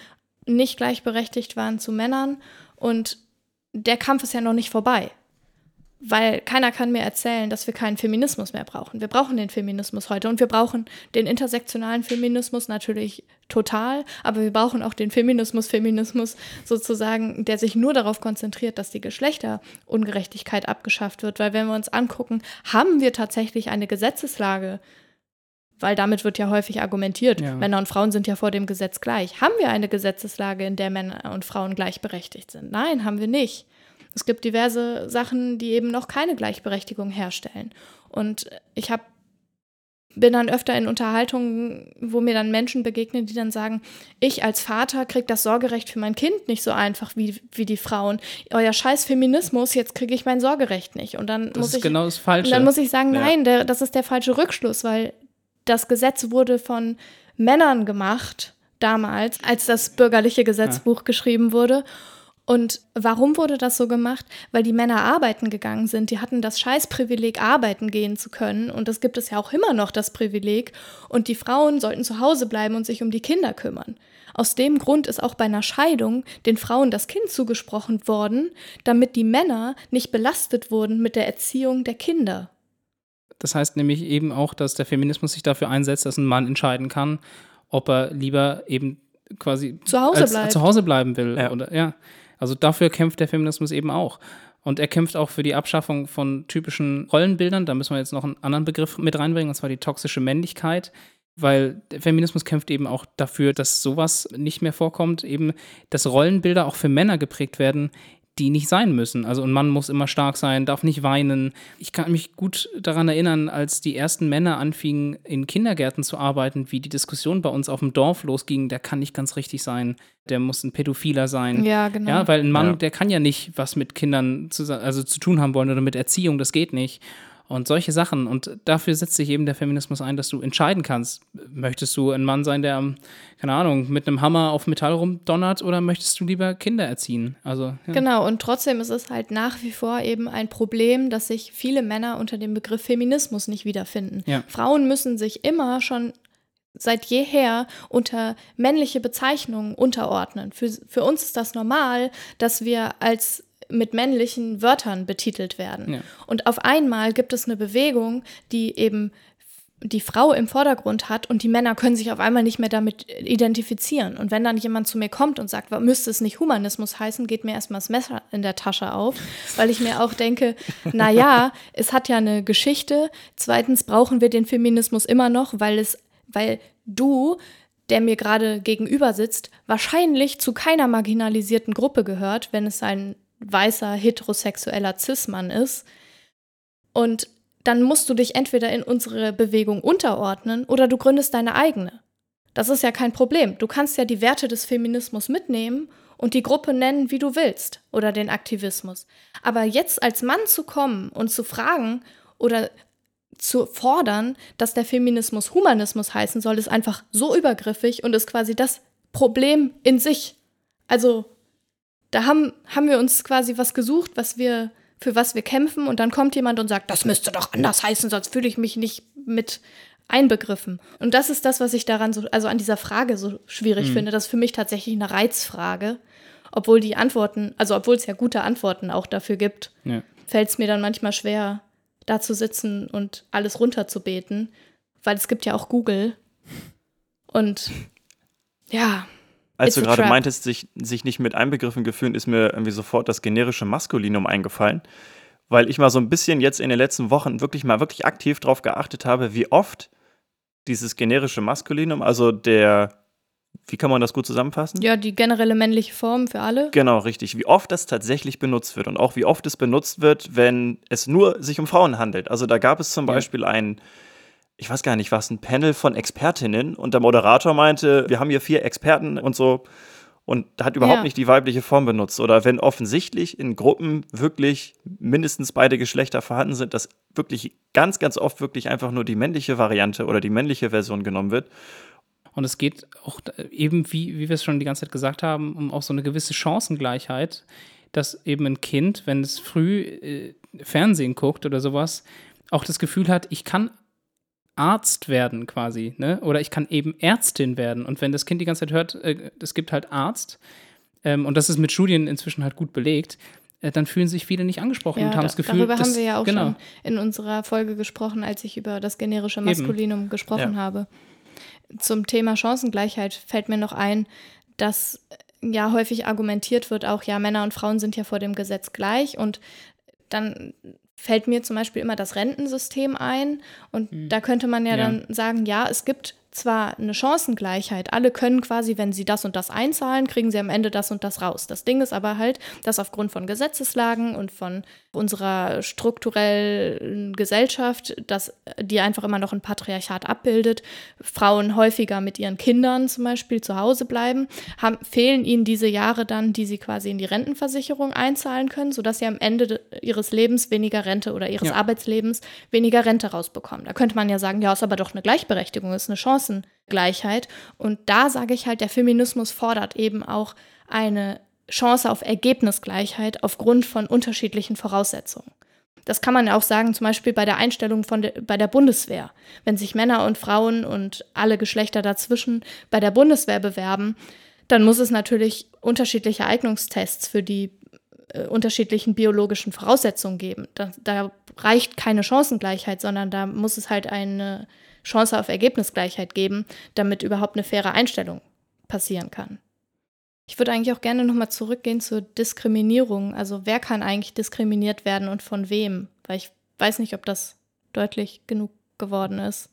nicht gleichberechtigt waren zu Männern und der Kampf ist ja noch nicht vorbei. Weil keiner kann mir erzählen, dass wir keinen Feminismus mehr brauchen. Wir brauchen den Feminismus heute und wir brauchen den intersektionalen Feminismus natürlich total, aber wir brauchen auch den Feminismus, Feminismus sozusagen, der sich nur darauf konzentriert, dass die Geschlechterungerechtigkeit abgeschafft wird. Weil wenn wir uns angucken, haben wir tatsächlich eine Gesetzeslage, weil damit wird ja häufig argumentiert, Ja. Männer und Frauen sind ja vor dem Gesetz gleich. Haben wir eine Gesetzeslage, in der Männer und Frauen gleichberechtigt sind? Nein, haben wir nicht. Es gibt diverse Sachen, die eben noch keine Gleichberechtigung herstellen. Und ich habe bin dann öfter in Unterhaltungen, wo mir dann Menschen begegnen, die dann sagen, ich als Vater kriege das Sorgerecht für mein Kind nicht so einfach wie, wie die Frauen. Euer scheiß Feminismus, jetzt kriege ich mein Sorgerecht nicht. Und dann Das muss ist ich genau das Falsche. und dann muss ich sagen, Ja. nein, der, das ist der falsche Rückschluss, weil das Gesetz wurde von Männern gemacht damals, als das bürgerliche Gesetzbuch geschrieben wurde. Und warum wurde das so gemacht? Weil die Männer arbeiten gegangen sind. Die hatten das Scheißprivileg, arbeiten gehen zu können. Und das gibt es ja auch immer noch, das Privileg. Und die Frauen sollten zu Hause bleiben und sich um die Kinder kümmern. Aus dem Grund ist auch bei einer Scheidung den Frauen das Kind zugesprochen worden, damit die Männer nicht belastet wurden mit der Erziehung der Kinder. Das heißt nämlich eben auch, dass der Feminismus sich dafür einsetzt, dass ein Mann entscheiden kann, ob er lieber eben quasi Zu Hause als, bleibt. zu Hause bleiben will. Ja. Oder, ja. Also dafür kämpft der Feminismus eben auch. Und er kämpft auch für die Abschaffung von typischen Rollenbildern. Da müssen wir jetzt noch einen anderen Begriff mit reinbringen, und zwar die toxische Männlichkeit. Weil der Feminismus kämpft eben auch dafür, dass sowas nicht mehr vorkommt, eben, dass Rollenbilder auch für Männer geprägt werden, die nicht sein müssen. Also ein Mann muss immer stark sein, darf nicht weinen. Ich kann mich gut daran erinnern, als die ersten Männer anfingen, in Kindergärten zu arbeiten, wie die Diskussion bei uns auf dem Dorf losging, der kann nicht ganz richtig sein, der muss ein Pädophiler sein. Ja, genau. Ja, weil ein Mann, Ja. der kann ja nicht was mit Kindern zu, also zu tun haben wollen oder mit Erziehung, das geht nicht. Und solche Sachen. Und dafür setzt sich eben der Feminismus ein, dass du entscheiden kannst. Möchtest du ein Mann sein, der, keine Ahnung, mit einem Hammer auf Metall rumdonnert oder möchtest du lieber Kinder erziehen? Also, ja. Genau, und trotzdem ist es halt nach wie vor eben ein Problem, dass sich viele Männer unter dem Begriff Feminismus nicht wiederfinden. Ja. Frauen müssen sich immer schon seit jeher unter männliche Bezeichnungen unterordnen. Für, für uns ist das normal, dass wir als mit männlichen Wörtern betitelt werden. Ja. Und auf einmal gibt es eine Bewegung, die eben die Frau im Vordergrund hat und die Männer können sich auf einmal nicht mehr damit identifizieren. Und wenn dann jemand zu mir kommt und sagt, müsste es nicht Humanismus heißen, geht mir erstmal das Messer in der Tasche auf, weil ich mir auch denke, na ja, es hat ja eine Geschichte. Zweitens brauchen wir den Feminismus immer noch, weil es, weil du der mir gerade gegenüber sitzt, wahrscheinlich zu keiner marginalisierten Gruppe gehört, wenn es ein weißer, heterosexueller Cis-Mann ist. Und dann musst du dich entweder in unsere Bewegung unterordnen oder du gründest deine eigene. Das ist ja kein Problem. Du kannst ja die Werte des Feminismus mitnehmen und die Gruppe nennen, wie du willst, oder den Aktivismus. Aber jetzt als Mann zu kommen und zu fragen oder zu fordern, dass der Feminismus Humanismus heißen soll, ist einfach so übergriffig und ist quasi das Problem in sich. Also da haben, haben wir uns quasi was gesucht, was wir, für was wir kämpfen, und dann kommt jemand und sagt, das müsste doch anders heißen, sonst fühle ich mich nicht mit einbegriffen. Und das ist das, was ich daran so, also an dieser Frage so schwierig mhm. finde. Das ist für mich tatsächlich eine Reizfrage. Obwohl die Antworten, also obwohl es ja gute Antworten auch dafür gibt, ja. fällt es mir dann manchmal schwer, da zu sitzen und alles runterzubeten, weil es gibt ja auch Google. Und ja, als du gerade meintest, sich, sich nicht mit einbegriffen gefühlt, ist mir irgendwie sofort das generische Maskulinum eingefallen. Weil ich mal so ein bisschen jetzt in den letzten Wochen wirklich mal wirklich aktiv darauf geachtet habe, wie oft dieses generische Maskulinum, also der, wie kann man das gut zusammenfassen? Ja, die generelle männliche Form für alle. Genau, richtig. Wie oft das tatsächlich benutzt wird und auch wie oft es benutzt wird, wenn es nur sich um Frauen handelt. Also da gab es zum ja. Beispiel einen ich weiß gar nicht, was, ein Panel von Expertinnen und der Moderator meinte, wir haben hier vier Experten und so und hat überhaupt ja. nicht die weibliche Form benutzt. Oder wenn offensichtlich in Gruppen wirklich mindestens beide Geschlechter vorhanden sind, dass wirklich ganz, ganz oft wirklich einfach nur die männliche Variante oder die männliche Version genommen wird. Und es geht auch eben, wie, wie wir es schon die ganze Zeit gesagt haben, um auch so eine gewisse Chancengleichheit, dass eben ein Kind, wenn es früh äh, Fernsehen guckt oder sowas, auch das Gefühl hat, ich kann Arzt werden quasi, ne? Oder ich kann eben Ärztin werden. Und wenn das Kind die ganze Zeit hört, äh, es gibt halt Arzt, ähm, und das ist mit Studien inzwischen halt gut belegt, äh, dann fühlen sich viele nicht angesprochen ja, und haben das Gefühl, darüber das, haben wir ja auch genau. schon in unserer Folge gesprochen, als ich über das generische Maskulinum eben. gesprochen ja. habe. Zum Thema Chancengleichheit fällt mir noch ein, dass ja häufig argumentiert wird, auch ja, Männer und Frauen sind ja vor dem Gesetz gleich und dann fällt mir zum Beispiel immer das Rentensystem ein. Und mhm. da könnte man ja, ja, dann sagen, ja, es gibt zwar eine Chancengleichheit. Alle können quasi, wenn sie das und das einzahlen, kriegen sie am Ende das und das raus. Das Ding ist aber halt, dass aufgrund von Gesetzeslagen und von unserer strukturellen Gesellschaft, dass die einfach immer noch ein Patriarchat abbildet, Frauen häufiger mit ihren Kindern zum Beispiel zu Hause bleiben, haben, fehlen ihnen diese Jahre dann, die sie quasi in die Rentenversicherung einzahlen können, sodass sie am Ende ihres Lebens weniger Rente oder ihres ja. Arbeitslebens weniger Rente rausbekommen. Da könnte man ja sagen, ja, ist aber doch eine Gleichberechtigung, ist eine Chance Chancengleichheit. Und da sage ich halt, der Feminismus fordert eben auch eine Chance auf Ergebnisgleichheit aufgrund von unterschiedlichen Voraussetzungen. Das kann man ja auch sagen, zum Beispiel bei der Einstellung von de, bei der Bundeswehr. Wenn sich Männer und Frauen und alle Geschlechter dazwischen bei der Bundeswehr bewerben, dann muss es natürlich unterschiedliche Eignungstests für die äh, unterschiedlichen biologischen Voraussetzungen geben. Da, da, reicht keine Chancengleichheit, sondern da muss es halt eine Chance auf Ergebnisgleichheit geben, damit überhaupt eine faire Einstellung passieren kann. Ich würde eigentlich auch gerne nochmal zurückgehen zur Diskriminierung. Also wer kann eigentlich diskriminiert werden und von wem? Weil ich weiß nicht, ob das deutlich genug geworden ist.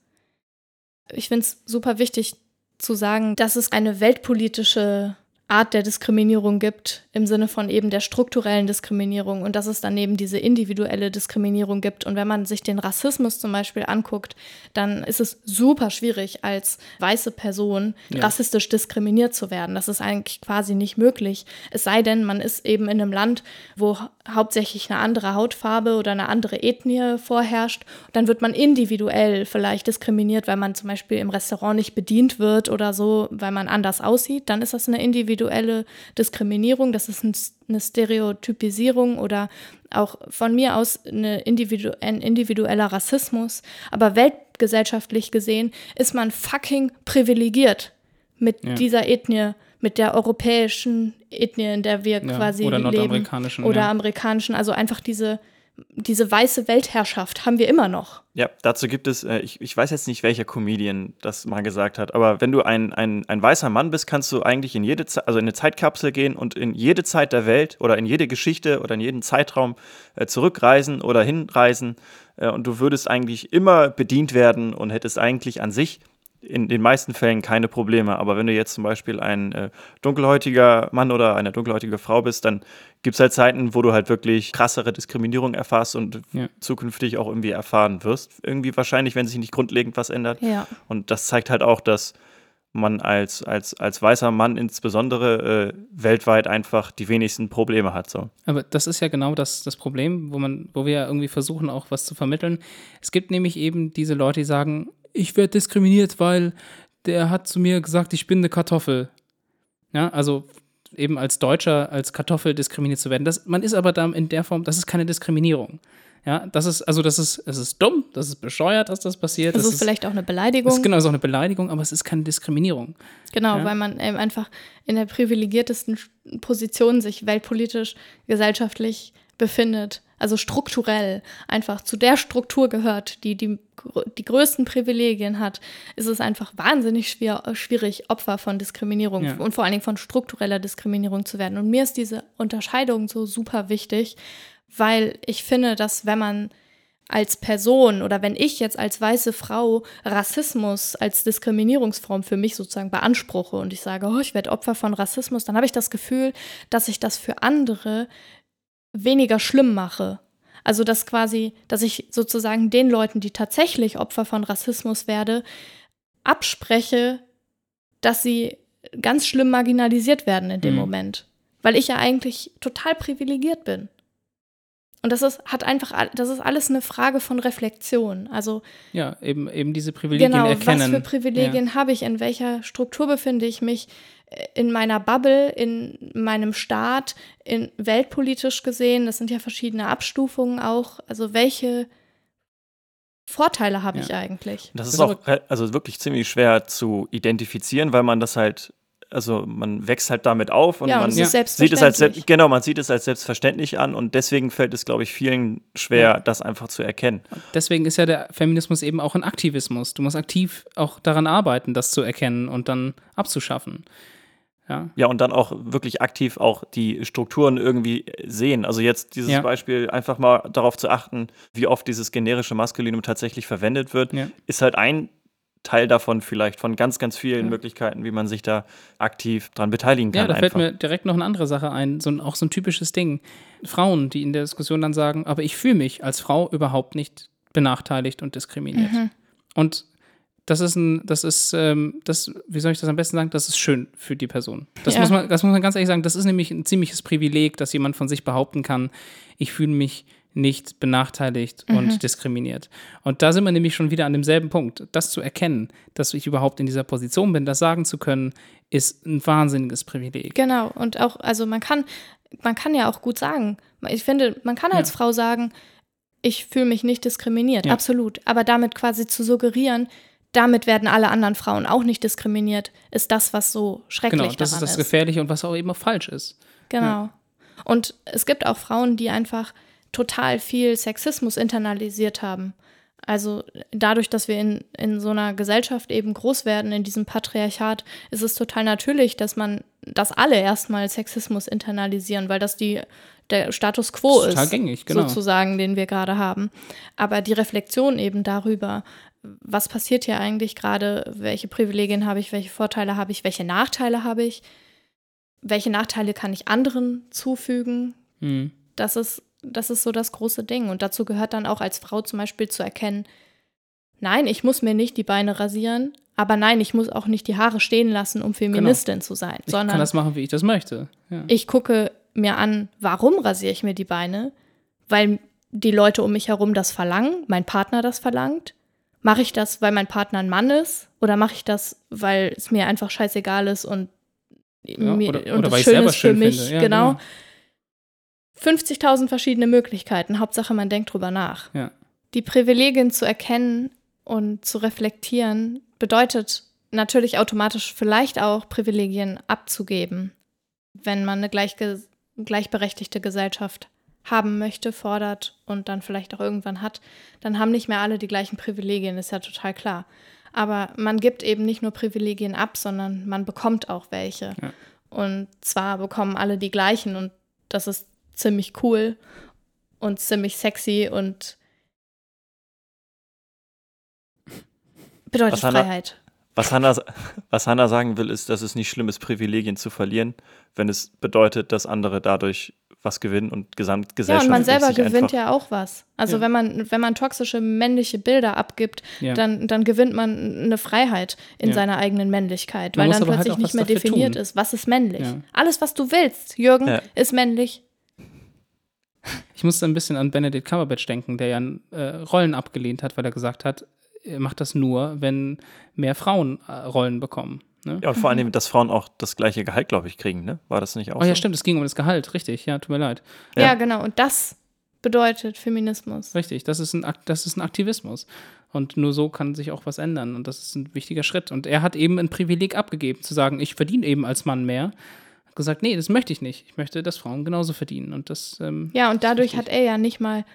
Ich finde es super wichtig zu sagen, dass es eine weltpolitische Art der Diskriminierung gibt, im Sinne von eben der strukturellen Diskriminierung und dass es dann eben diese individuelle Diskriminierung gibt. Und wenn man sich den Rassismus zum Beispiel anguckt, dann ist es super schwierig, als weiße Person ja. rassistisch diskriminiert zu werden. Das ist eigentlich quasi nicht möglich. Es sei denn, man ist eben in einem Land, wo hauptsächlich eine andere Hautfarbe oder eine andere Ethnie vorherrscht. Dann wird man individuell vielleicht diskriminiert, weil man zum Beispiel im Restaurant nicht bedient wird oder so, weil man anders aussieht. Dann ist das eine individuelle Diskriminierung, das ist eine Stereotypisierung oder auch von mir aus eine individu ein individueller Rassismus. Aber weltgesellschaftlich gesehen ist man fucking privilegiert mit ja. dieser Ethnie mit der europäischen Ethnie, in der wir ja, quasi oder leben. Oder ja. amerikanischen. Also einfach diese, diese weiße Weltherrschaft haben wir immer noch. Ja, dazu gibt es, äh, ich, ich weiß jetzt nicht, welcher Comedian das mal gesagt hat, aber wenn du ein, ein, ein weißer Mann bist, kannst du eigentlich in jede Ze also in eine Zeitkapsel gehen und in jede Zeit der Welt oder in jede Geschichte oder in jeden Zeitraum äh, zurückreisen oder hinreisen äh, und du würdest eigentlich immer bedient werden und hättest eigentlich an sich in den meisten Fällen keine Probleme. Aber wenn du jetzt zum Beispiel ein äh, dunkelhäutiger Mann oder eine dunkelhäutige Frau bist, dann gibt es halt Zeiten, wo du halt wirklich krassere Diskriminierung erfährst und ja. zukünftig auch irgendwie erfahren wirst. Irgendwie wahrscheinlich, wenn sich nicht grundlegend was ändert. Ja. Und das zeigt halt auch, dass man als, als, als weißer Mann insbesondere äh, weltweit einfach die wenigsten Probleme hat. So. Aber das ist ja genau das, das Problem, wo man, wo wir ja irgendwie versuchen, auch was zu vermitteln. Es gibt nämlich eben diese Leute, die sagen, ich werde diskriminiert, weil der hat zu mir gesagt, ich bin eine Kartoffel. Ja, also eben als Deutscher als Kartoffel diskriminiert zu werden. Das, man ist aber da in der Form, das ist keine Diskriminierung. Ja, das ist, also das ist, es ist dumm, das ist bescheuert, dass das passiert. Das, das ist vielleicht auch eine Beleidigung. Ist, genau, das ist auch eine Beleidigung, aber es ist keine Diskriminierung. Genau, ja? weil man eben einfach in der privilegiertesten Position sich weltpolitisch, gesellschaftlich befindet also strukturell einfach zu der Struktur gehört, die die, die größten Privilegien hat, ist es einfach wahnsinnig schwer, schwierig, Opfer von Diskriminierung ja. und vor allen Dingen von struktureller Diskriminierung zu werden. Und mir ist diese Unterscheidung so super wichtig, weil ich finde, dass wenn man als Person oder wenn ich jetzt als weiße Frau Rassismus als Diskriminierungsform für mich sozusagen beanspruche und ich sage, oh, ich werde Opfer von Rassismus, dann habe ich das Gefühl, dass ich das für andere weniger schlimm mache. Also dass quasi, dass ich sozusagen den Leuten, die tatsächlich Opfer von Rassismus werde, abspreche, dass sie ganz schlimm marginalisiert werden in dem mhm. Moment. Weil ich ja eigentlich total privilegiert bin. Und das ist, hat einfach, das ist alles eine Frage von Reflexion. Also ja, eben, eben diese Privilegien genau, erkennen. Was für Privilegien ja. habe ich? In welcher Struktur befinde ich mich? In meiner Bubble, in meinem Staat, in weltpolitisch gesehen. Das sind ja verschiedene Abstufungen auch. Also welche Vorteile habe ja. ich eigentlich? Das ist auch also wirklich ziemlich schwer zu identifizieren, weil man das halt also man wächst halt damit auf und ja, man und es sieht es als genau, man sieht es als selbstverständlich an und deswegen fällt es, glaube ich, vielen schwer, ja. das einfach zu erkennen. Deswegen ist ja der Feminismus eben auch ein Aktivismus. Du musst aktiv auch daran arbeiten, das zu erkennen und dann abzuschaffen. Ja. ja, und dann auch wirklich aktiv auch die Strukturen irgendwie sehen. Also jetzt dieses ja. Beispiel, einfach mal darauf zu achten, wie oft dieses generische Maskulinum tatsächlich verwendet wird, ja. ist halt ein Teil davon vielleicht von ganz, ganz vielen ja. Möglichkeiten, wie man sich da aktiv dran beteiligen kann. Ja, da einfach. fällt mir direkt noch eine andere Sache ein, so ein, auch so ein typisches Ding. Frauen, die in der Diskussion dann sagen, aber ich fühle mich als Frau überhaupt nicht benachteiligt und diskriminiert. Mhm. Und das ist ein, das ist, ähm, das, wie soll ich das am besten sagen? Das ist schön für die Person. Das, ja. muss man, das muss man ganz ehrlich sagen. Das ist nämlich ein ziemliches Privileg, dass jemand von sich behaupten kann, ich fühle mich nicht benachteiligt mhm. und diskriminiert. Und da sind wir nämlich schon wieder an demselben Punkt. Das zu erkennen, dass ich überhaupt in dieser Position bin, das sagen zu können, ist ein wahnsinniges Privileg. Genau. Und auch, also man kann, man kann ja auch gut sagen, ich finde, man kann als ja. Frau sagen, ich fühle mich nicht diskriminiert, ja. absolut. Aber damit quasi zu suggerieren, damit werden alle anderen Frauen auch nicht diskriminiert, ist das, was so schrecklich genau, das ist. das Gefährliche und was auch eben auch falsch ist. Genau. Ja. Und es gibt auch Frauen, die einfach total viel Sexismus internalisiert haben. Also dadurch, dass wir in, in so einer Gesellschaft eben groß werden, in diesem Patriarchat, ist es total natürlich, dass man, dass alle erstmal Sexismus internalisieren, weil das die, der Status quo ist, ist gängig, genau. sozusagen, den wir gerade haben. Aber die Reflexion eben darüber, was passiert hier eigentlich gerade, welche Privilegien habe ich, welche Vorteile habe ich, welche Nachteile habe ich, welche Nachteile kann ich anderen zufügen, mhm. das ist das ist so das große Ding. Und dazu gehört dann auch als Frau zum Beispiel zu erkennen, nein, ich muss mir nicht die Beine rasieren, aber nein, ich muss auch nicht die Haare stehen lassen, um Feministin genau. zu sein. Ich sondern kann das machen, wie ich das möchte. Ja. Ich gucke mir an, warum rasiere ich mir die Beine? Weil die Leute um mich herum das verlangen, mein Partner das verlangt. Mache ich das, weil mein Partner ein Mann ist? Oder mache ich das, weil es mir einfach scheißegal ist und, Ja, mir, oder- und oder das schön ist für schön mich? Ja, genau. genau. 50.000 verschiedene Möglichkeiten. Hauptsache, man denkt drüber nach. Ja. Die Privilegien zu erkennen und zu reflektieren bedeutet natürlich automatisch vielleicht auch Privilegien abzugeben, wenn man eine gleichberechtigte Gesellschaft haben möchte, fordert und dann vielleicht auch irgendwann hat, dann haben nicht mehr alle die gleichen Privilegien, ist ja total klar. Aber man gibt eben nicht nur Privilegien ab, sondern man bekommt auch welche. Ja. Und zwar bekommen alle die gleichen und das ist ziemlich cool und ziemlich sexy und bedeutet Was Freiheit. Was Hannah, was Hannah sagen will, ist, dass es nicht schlimm ist, Privilegien zu verlieren, wenn es bedeutet, dass andere dadurch was gewinnen und Ja, Gesamtgesellschaft. und man selber gewinnt ja auch was. Also Ja. wenn man, wenn man toxische männliche Bilder abgibt, Ja. dann, dann gewinnt man eine Freiheit in Ja. seiner eigenen Männlichkeit, Man weil dann halt plötzlich auch nicht mehr definiert tun. ist, was ist männlich. Ja. Alles, was du willst, Jürgen, Ja. ist männlich. Ich musste ein bisschen an Benedict Cumberbatch denken, der ja äh, Rollen abgelehnt hat, weil er gesagt hat, er macht das nur, wenn mehr Frauen äh, Rollen bekommen. Ne? Ja, und vor allem, dass Frauen auch das gleiche Gehalt, glaube ich, kriegen, ne? War das nicht auch Oh ja, so? stimmt, es ging um das Gehalt, richtig, ja, tut mir leid. Ja. Ja. genau. Und das bedeutet Feminismus. Richtig, das ist, ein, das ist ein Aktivismus. Und nur so kann sich auch was ändern. Und das ist ein wichtiger Schritt. Und er hat eben ein Privileg abgegeben, zu sagen, ich verdiene eben als Mann mehr. Hat gesagt, nee, das möchte ich nicht. Ich möchte, dass Frauen genauso verdienen. Und das, ähm, Ja, und dadurch hat er ja nicht mal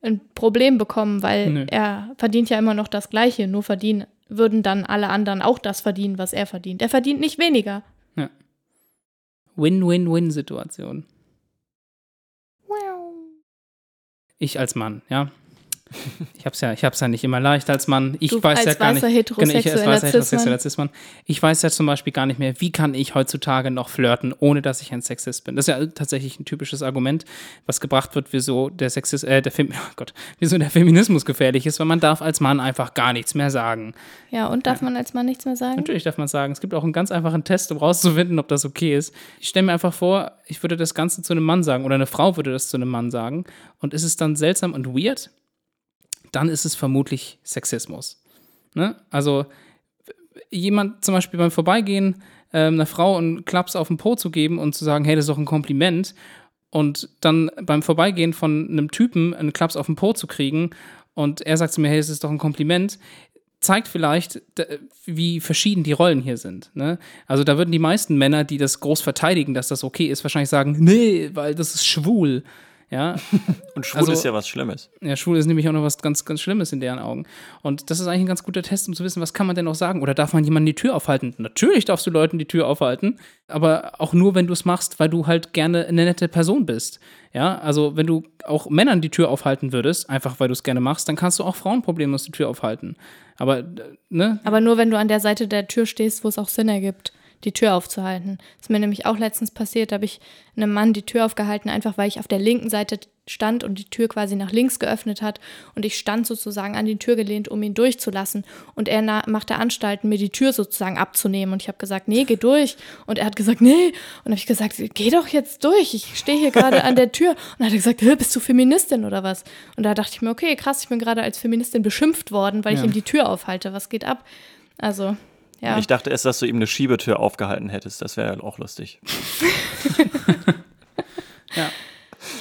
ein Problem bekommen, weil Nö. er verdient ja immer noch das Gleiche, nur verdienen würden dann alle anderen auch das verdienen, was er verdient. Er verdient nicht weniger. Win-Win-Win-Situation. Ich als Mann, ja. Ich hab's ja, ich hab's ja nicht immer leicht als Mann. Ich Du weiß ja gar nicht. weißer Genau, ich als heterosexueller weißer heterosexueller Cis-Mann. Ich weiß ja zum Beispiel gar nicht mehr, wie kann ich heutzutage noch flirten, ohne dass ich ein Sexist bin. Das ist ja tatsächlich ein typisches Argument, was gebracht wird, wieso der Sexist, äh, der Fem oh Gott, wieso der Feminismus gefährlich ist, weil man darf als Mann einfach gar nichts mehr sagen. Ja, und darf man als Mann nichts mehr sagen? Natürlich darf man sagen, es gibt auch einen ganz einfachen Test, um rauszufinden, ob das okay ist. Ich stelle mir einfach vor, ich würde das Ganze zu einem Mann sagen oder eine Frau würde das zu einem Mann sagen und ist es dann seltsam und weird, dann ist es vermutlich Sexismus. Ne? Also jemand zum Beispiel beim Vorbeigehen ähm, einer Frau einen Klaps auf den Po zu geben und zu sagen, hey, das ist doch ein Kompliment und dann beim Vorbeigehen von einem Typen einen Klaps auf den Po zu kriegen und er sagt zu mir, hey, das ist doch ein Kompliment, zeigt vielleicht, wie verschieden die Rollen hier sind. Ne? Also da würden die meisten Männer, die das groß verteidigen, dass das okay ist, wahrscheinlich sagen, nee, weil das ist schwul. Ja, Und schwul Also- ist ja was Schlimmes. ja, schwul ist nämlich auch noch was ganz, ganz Schlimmes in deren Augen. Und das ist eigentlich ein ganz guter Test, um zu wissen, was kann man denn noch sagen? Oder darf man jemandem die Tür aufhalten? Natürlich darfst du Leuten die Tür aufhalten, aber auch nur, wenn du es machst, weil du halt gerne eine nette Person bist. Ja, also wenn du auch Männern die Tür aufhalten würdest, einfach weil du es gerne machst, dann kannst du auch Frauen problemlos die Tür aufhalten. Aber, äh, ne? Aber nur wenn du an der Seite der Tür stehst, wo es auch Sinn ergibt, die Tür aufzuhalten. Das ist mir nämlich auch letztens passiert, da habe ich einem Mann die Tür aufgehalten, einfach weil ich auf der linken Seite stand und die Tür quasi nach links geöffnet hat und ich stand sozusagen an die Tür gelehnt, um ihn durchzulassen und er machte Anstalten, mir die Tür sozusagen abzunehmen und ich habe gesagt, nee, geh durch und er hat gesagt, nee und habe ich gesagt, geh doch jetzt durch, ich stehe hier gerade an der Tür und hat er gesagt, "Hä, bist du Feministin oder was? Und da dachte ich mir, okay, krass, ich bin gerade als Feministin beschimpft worden, weil ich Ja. ihm die Tür aufhalte, was geht ab? Also, ja. Ich dachte erst, dass du ihm eine Schiebetür aufgehalten hättest. Das wäre ja auch lustig. Ja.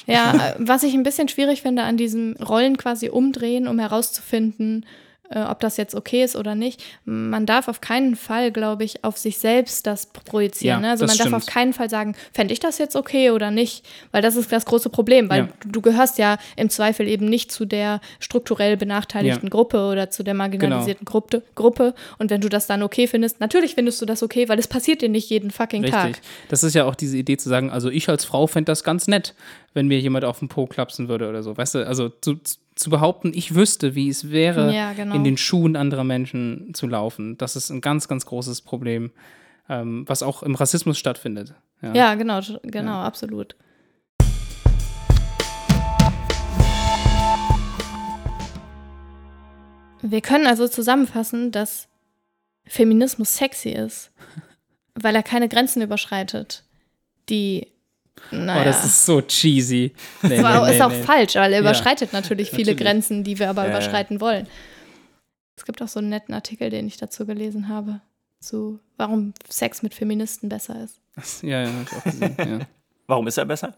Ja, äh, was ich ein bisschen schwierig finde an diesem Rollen quasi umdrehen, um herauszufinden, äh, ob das jetzt okay ist oder nicht. Man darf auf keinen Fall, glaube ich, auf sich selbst das projizieren. Ja, ne? Also man darf stimmt. auf keinen Fall sagen, fände ich das jetzt okay oder nicht, weil das ist das große Problem, weil Ja. du, du gehörst ja im Zweifel eben nicht zu der strukturell benachteiligten Ja. Gruppe oder zu der marginalisierten Gruppe, Gruppe. Und wenn du das dann okay findest, natürlich findest du das okay, weil es passiert dir nicht jeden fucking Richtig. Tag. Das ist ja auch diese Idee zu sagen, also ich als Frau fände das ganz nett, wenn mir jemand auf den Po klapsen würde oder so. Weißt du, also zu, zu behaupten, ich wüsste, wie es wäre, Ja, genau. in den Schuhen anderer Menschen zu laufen, das ist ein ganz, ganz großes Problem, ähm, was auch im Rassismus stattfindet. Ja. Ja, genau, genau, absolut. Wir können also zusammenfassen, dass Feminismus sexy ist, weil er keine Grenzen überschreitet, die Naja. Oh, das ist so cheesy. Nee, Das war, nee, ist nee, auch nee. falsch, weil er Ja. überschreitet natürlich viele Natürlich. Grenzen, die wir aber Ja, ja. überschreiten wollen. Es gibt auch so einen netten Artikel, den ich dazu gelesen habe, zu warum Sex mit Feministen besser ist. Ja, ja, hab ich auch gesehen. Ja. Warum ist er besser?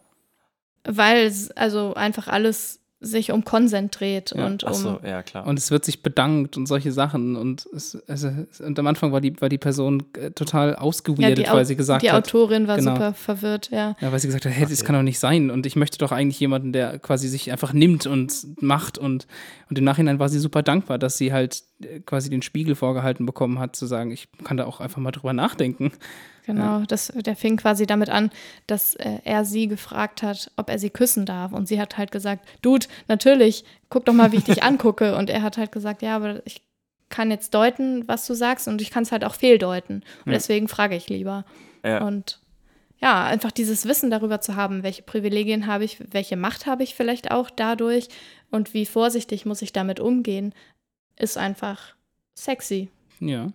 Weil es also einfach alles sich um Konsent dreht Ja. und um. Ach so, ja klar. Und es wird sich bedankt und solche Sachen. Und, es, also, und am Anfang war die, war die Person äh, total ja, ausgeweirdet, die, Au- weil sie gesagt die hat, Autorin war Genau. super verwirrt, ja. Ja, weil sie gesagt hat, hey, das kann doch nicht sein. Und ich möchte doch eigentlich jemanden, der quasi sich einfach nimmt und macht. Und, und im Nachhinein war sie super dankbar, dass sie halt äh, quasi den Spiegel vorgehalten bekommen hat, zu sagen, ich kann da auch einfach mal drüber nachdenken. Genau, das, der fing quasi damit an, dass äh, er sie gefragt hat, ob er sie küssen darf. Und sie hat halt gesagt, Dude, natürlich, guck doch mal, wie ich dich angucke. Und er hat halt gesagt, ja, aber ich kann jetzt deuten, was du sagst und ich kann es halt auch fehldeuten. Und Ja. deswegen frage ich lieber. ja. Und ja, einfach dieses Wissen darüber zu haben, welche Privilegien habe ich, welche Macht habe ich vielleicht auch dadurch und wie vorsichtig muss ich damit umgehen, ist einfach sexy. Ja.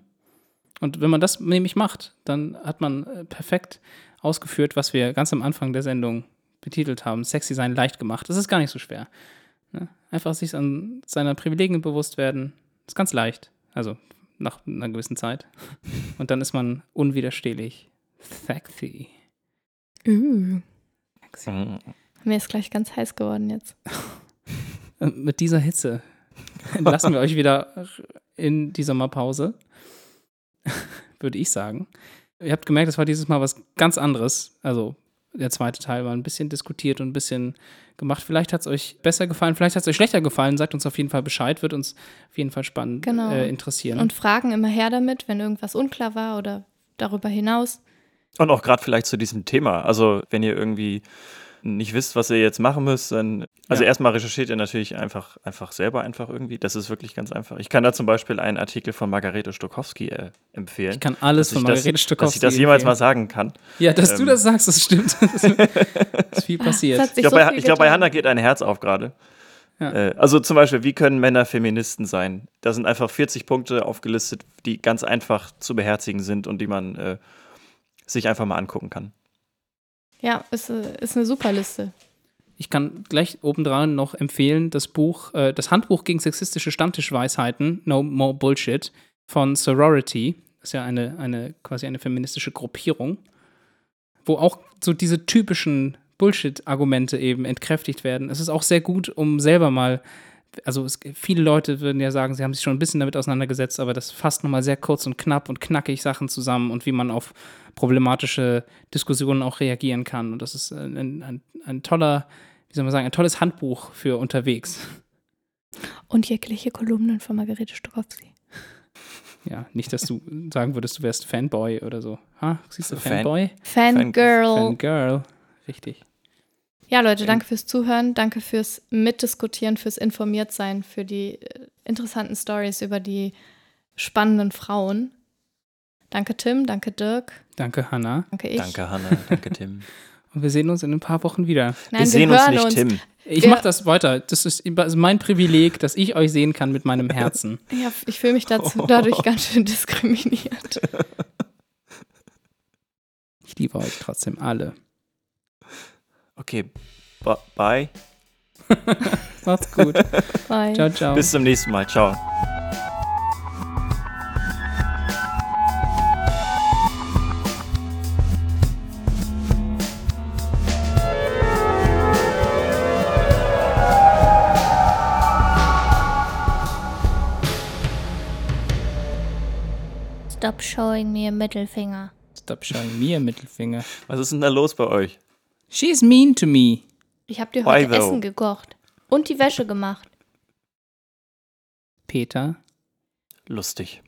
Und wenn man das nämlich macht, dann hat man äh, perfekt ausgeführt, was wir ganz am Anfang der Sendung betitelt haben. Sexy sein leicht gemacht. Das ist gar nicht so schwer. Ne? Einfach sich an seiner Privilegien bewusst werden. Ist ganz leicht. Also nach einer gewissen Zeit. Und dann ist man unwiderstehlich sexy. Uh. Mir ist gleich ganz heiß geworden jetzt. Und mit dieser Hitze entlassen wir euch wieder in die Sommerpause, würde ich sagen. Ihr habt gemerkt, es war dieses Mal was ganz anderes. Also der zweite Teil war ein bisschen diskutiert und ein bisschen gemacht. Vielleicht hat es euch besser gefallen, vielleicht hat es euch schlechter gefallen. Sagt uns auf jeden Fall Bescheid, wird uns auf jeden Fall spannend Genau. äh, interessieren. Und Fragen immer her damit, wenn irgendwas unklar war oder darüber hinaus. Und auch gerade vielleicht zu diesem Thema. Also, wenn ihr irgendwie nicht wisst, was ihr jetzt machen müsst, dann. Also, Ja. erstmal recherchiert ihr natürlich einfach, einfach selber einfach irgendwie. Das ist wirklich ganz einfach. Ich kann da zum Beispiel einen Artikel von Margarete Stokowski äh, empfehlen. ich kann alles von Margarete das, Stokowski Dass ich das jemals mal empfehlen. sagen kann. Ja, dass du ähm, das sagst, das stimmt. Das ist viel passiert. Ich glaube, so bei, ich glaub, bei. Hannah geht ein Herz auf gerade. Ja. Äh, also zum Beispiel, wie können Männer Feministen sein? Da sind einfach 40 Punkte aufgelistet, die ganz einfach zu beherzigen sind und die man äh, sich einfach mal angucken kann. Ja, ist, äh, ist eine super Liste. Ich kann gleich obendran noch empfehlen, das Buch, äh, das Handbuch gegen sexistische Stammtischweisheiten, No More Bullshit, von Sorority. Das ist ja eine, eine quasi eine feministische Gruppierung, wo auch so diese typischen Bullshit-Argumente eben entkräftigt werden. Es ist auch sehr gut, um selber mal, also es, viele Leute würden ja sagen, sie haben sich schon ein bisschen damit auseinandergesetzt, aber das fasst nochmal sehr kurz und knapp und knackig Sachen zusammen und wie man auf problematische Diskussionen auch reagieren kann. Und das ist ein, ein, ein, ein toller, wie soll man sagen, ein tolles Handbuch für unterwegs. Und jegliche Kolumnen von Margarete Stokowski. Ja, nicht, dass du sagen würdest, du wärst Fanboy oder so. Ha, siehst du, Fan- Fanboy? Fangirl. Fangirl. Richtig. Ja, Leute, danke fürs Zuhören, danke fürs Mitdiskutieren, fürs Informiertsein, für die äh, interessanten Stories über die spannenden Frauen. Danke Tim, danke Dirk, Danke, Hannah. danke ich. Danke, Hannah. Danke, Tim. Und wir sehen uns in ein paar Wochen wieder. Nein, wir sehen uns nicht, Tim. Ich Wir- mache das weiter. Das ist das ist mein Privileg, dass ich euch sehen kann mit meinem Herzen. Ja, ich fühle mich dazu, dadurch ganz schön diskriminiert. Ich liebe euch trotzdem alle. Okay, bye. Macht's gut. Bye. Ciao, ciao. Bis zum nächsten Mal. Ciao. Stop showing me a middle finger. Stop showing me a Mittelfinger. Was ist denn da los bei euch? She's mean to me. Ich habe dir Why heute though? Essen gekocht und die Wäsche gemacht. Peter. Lustig.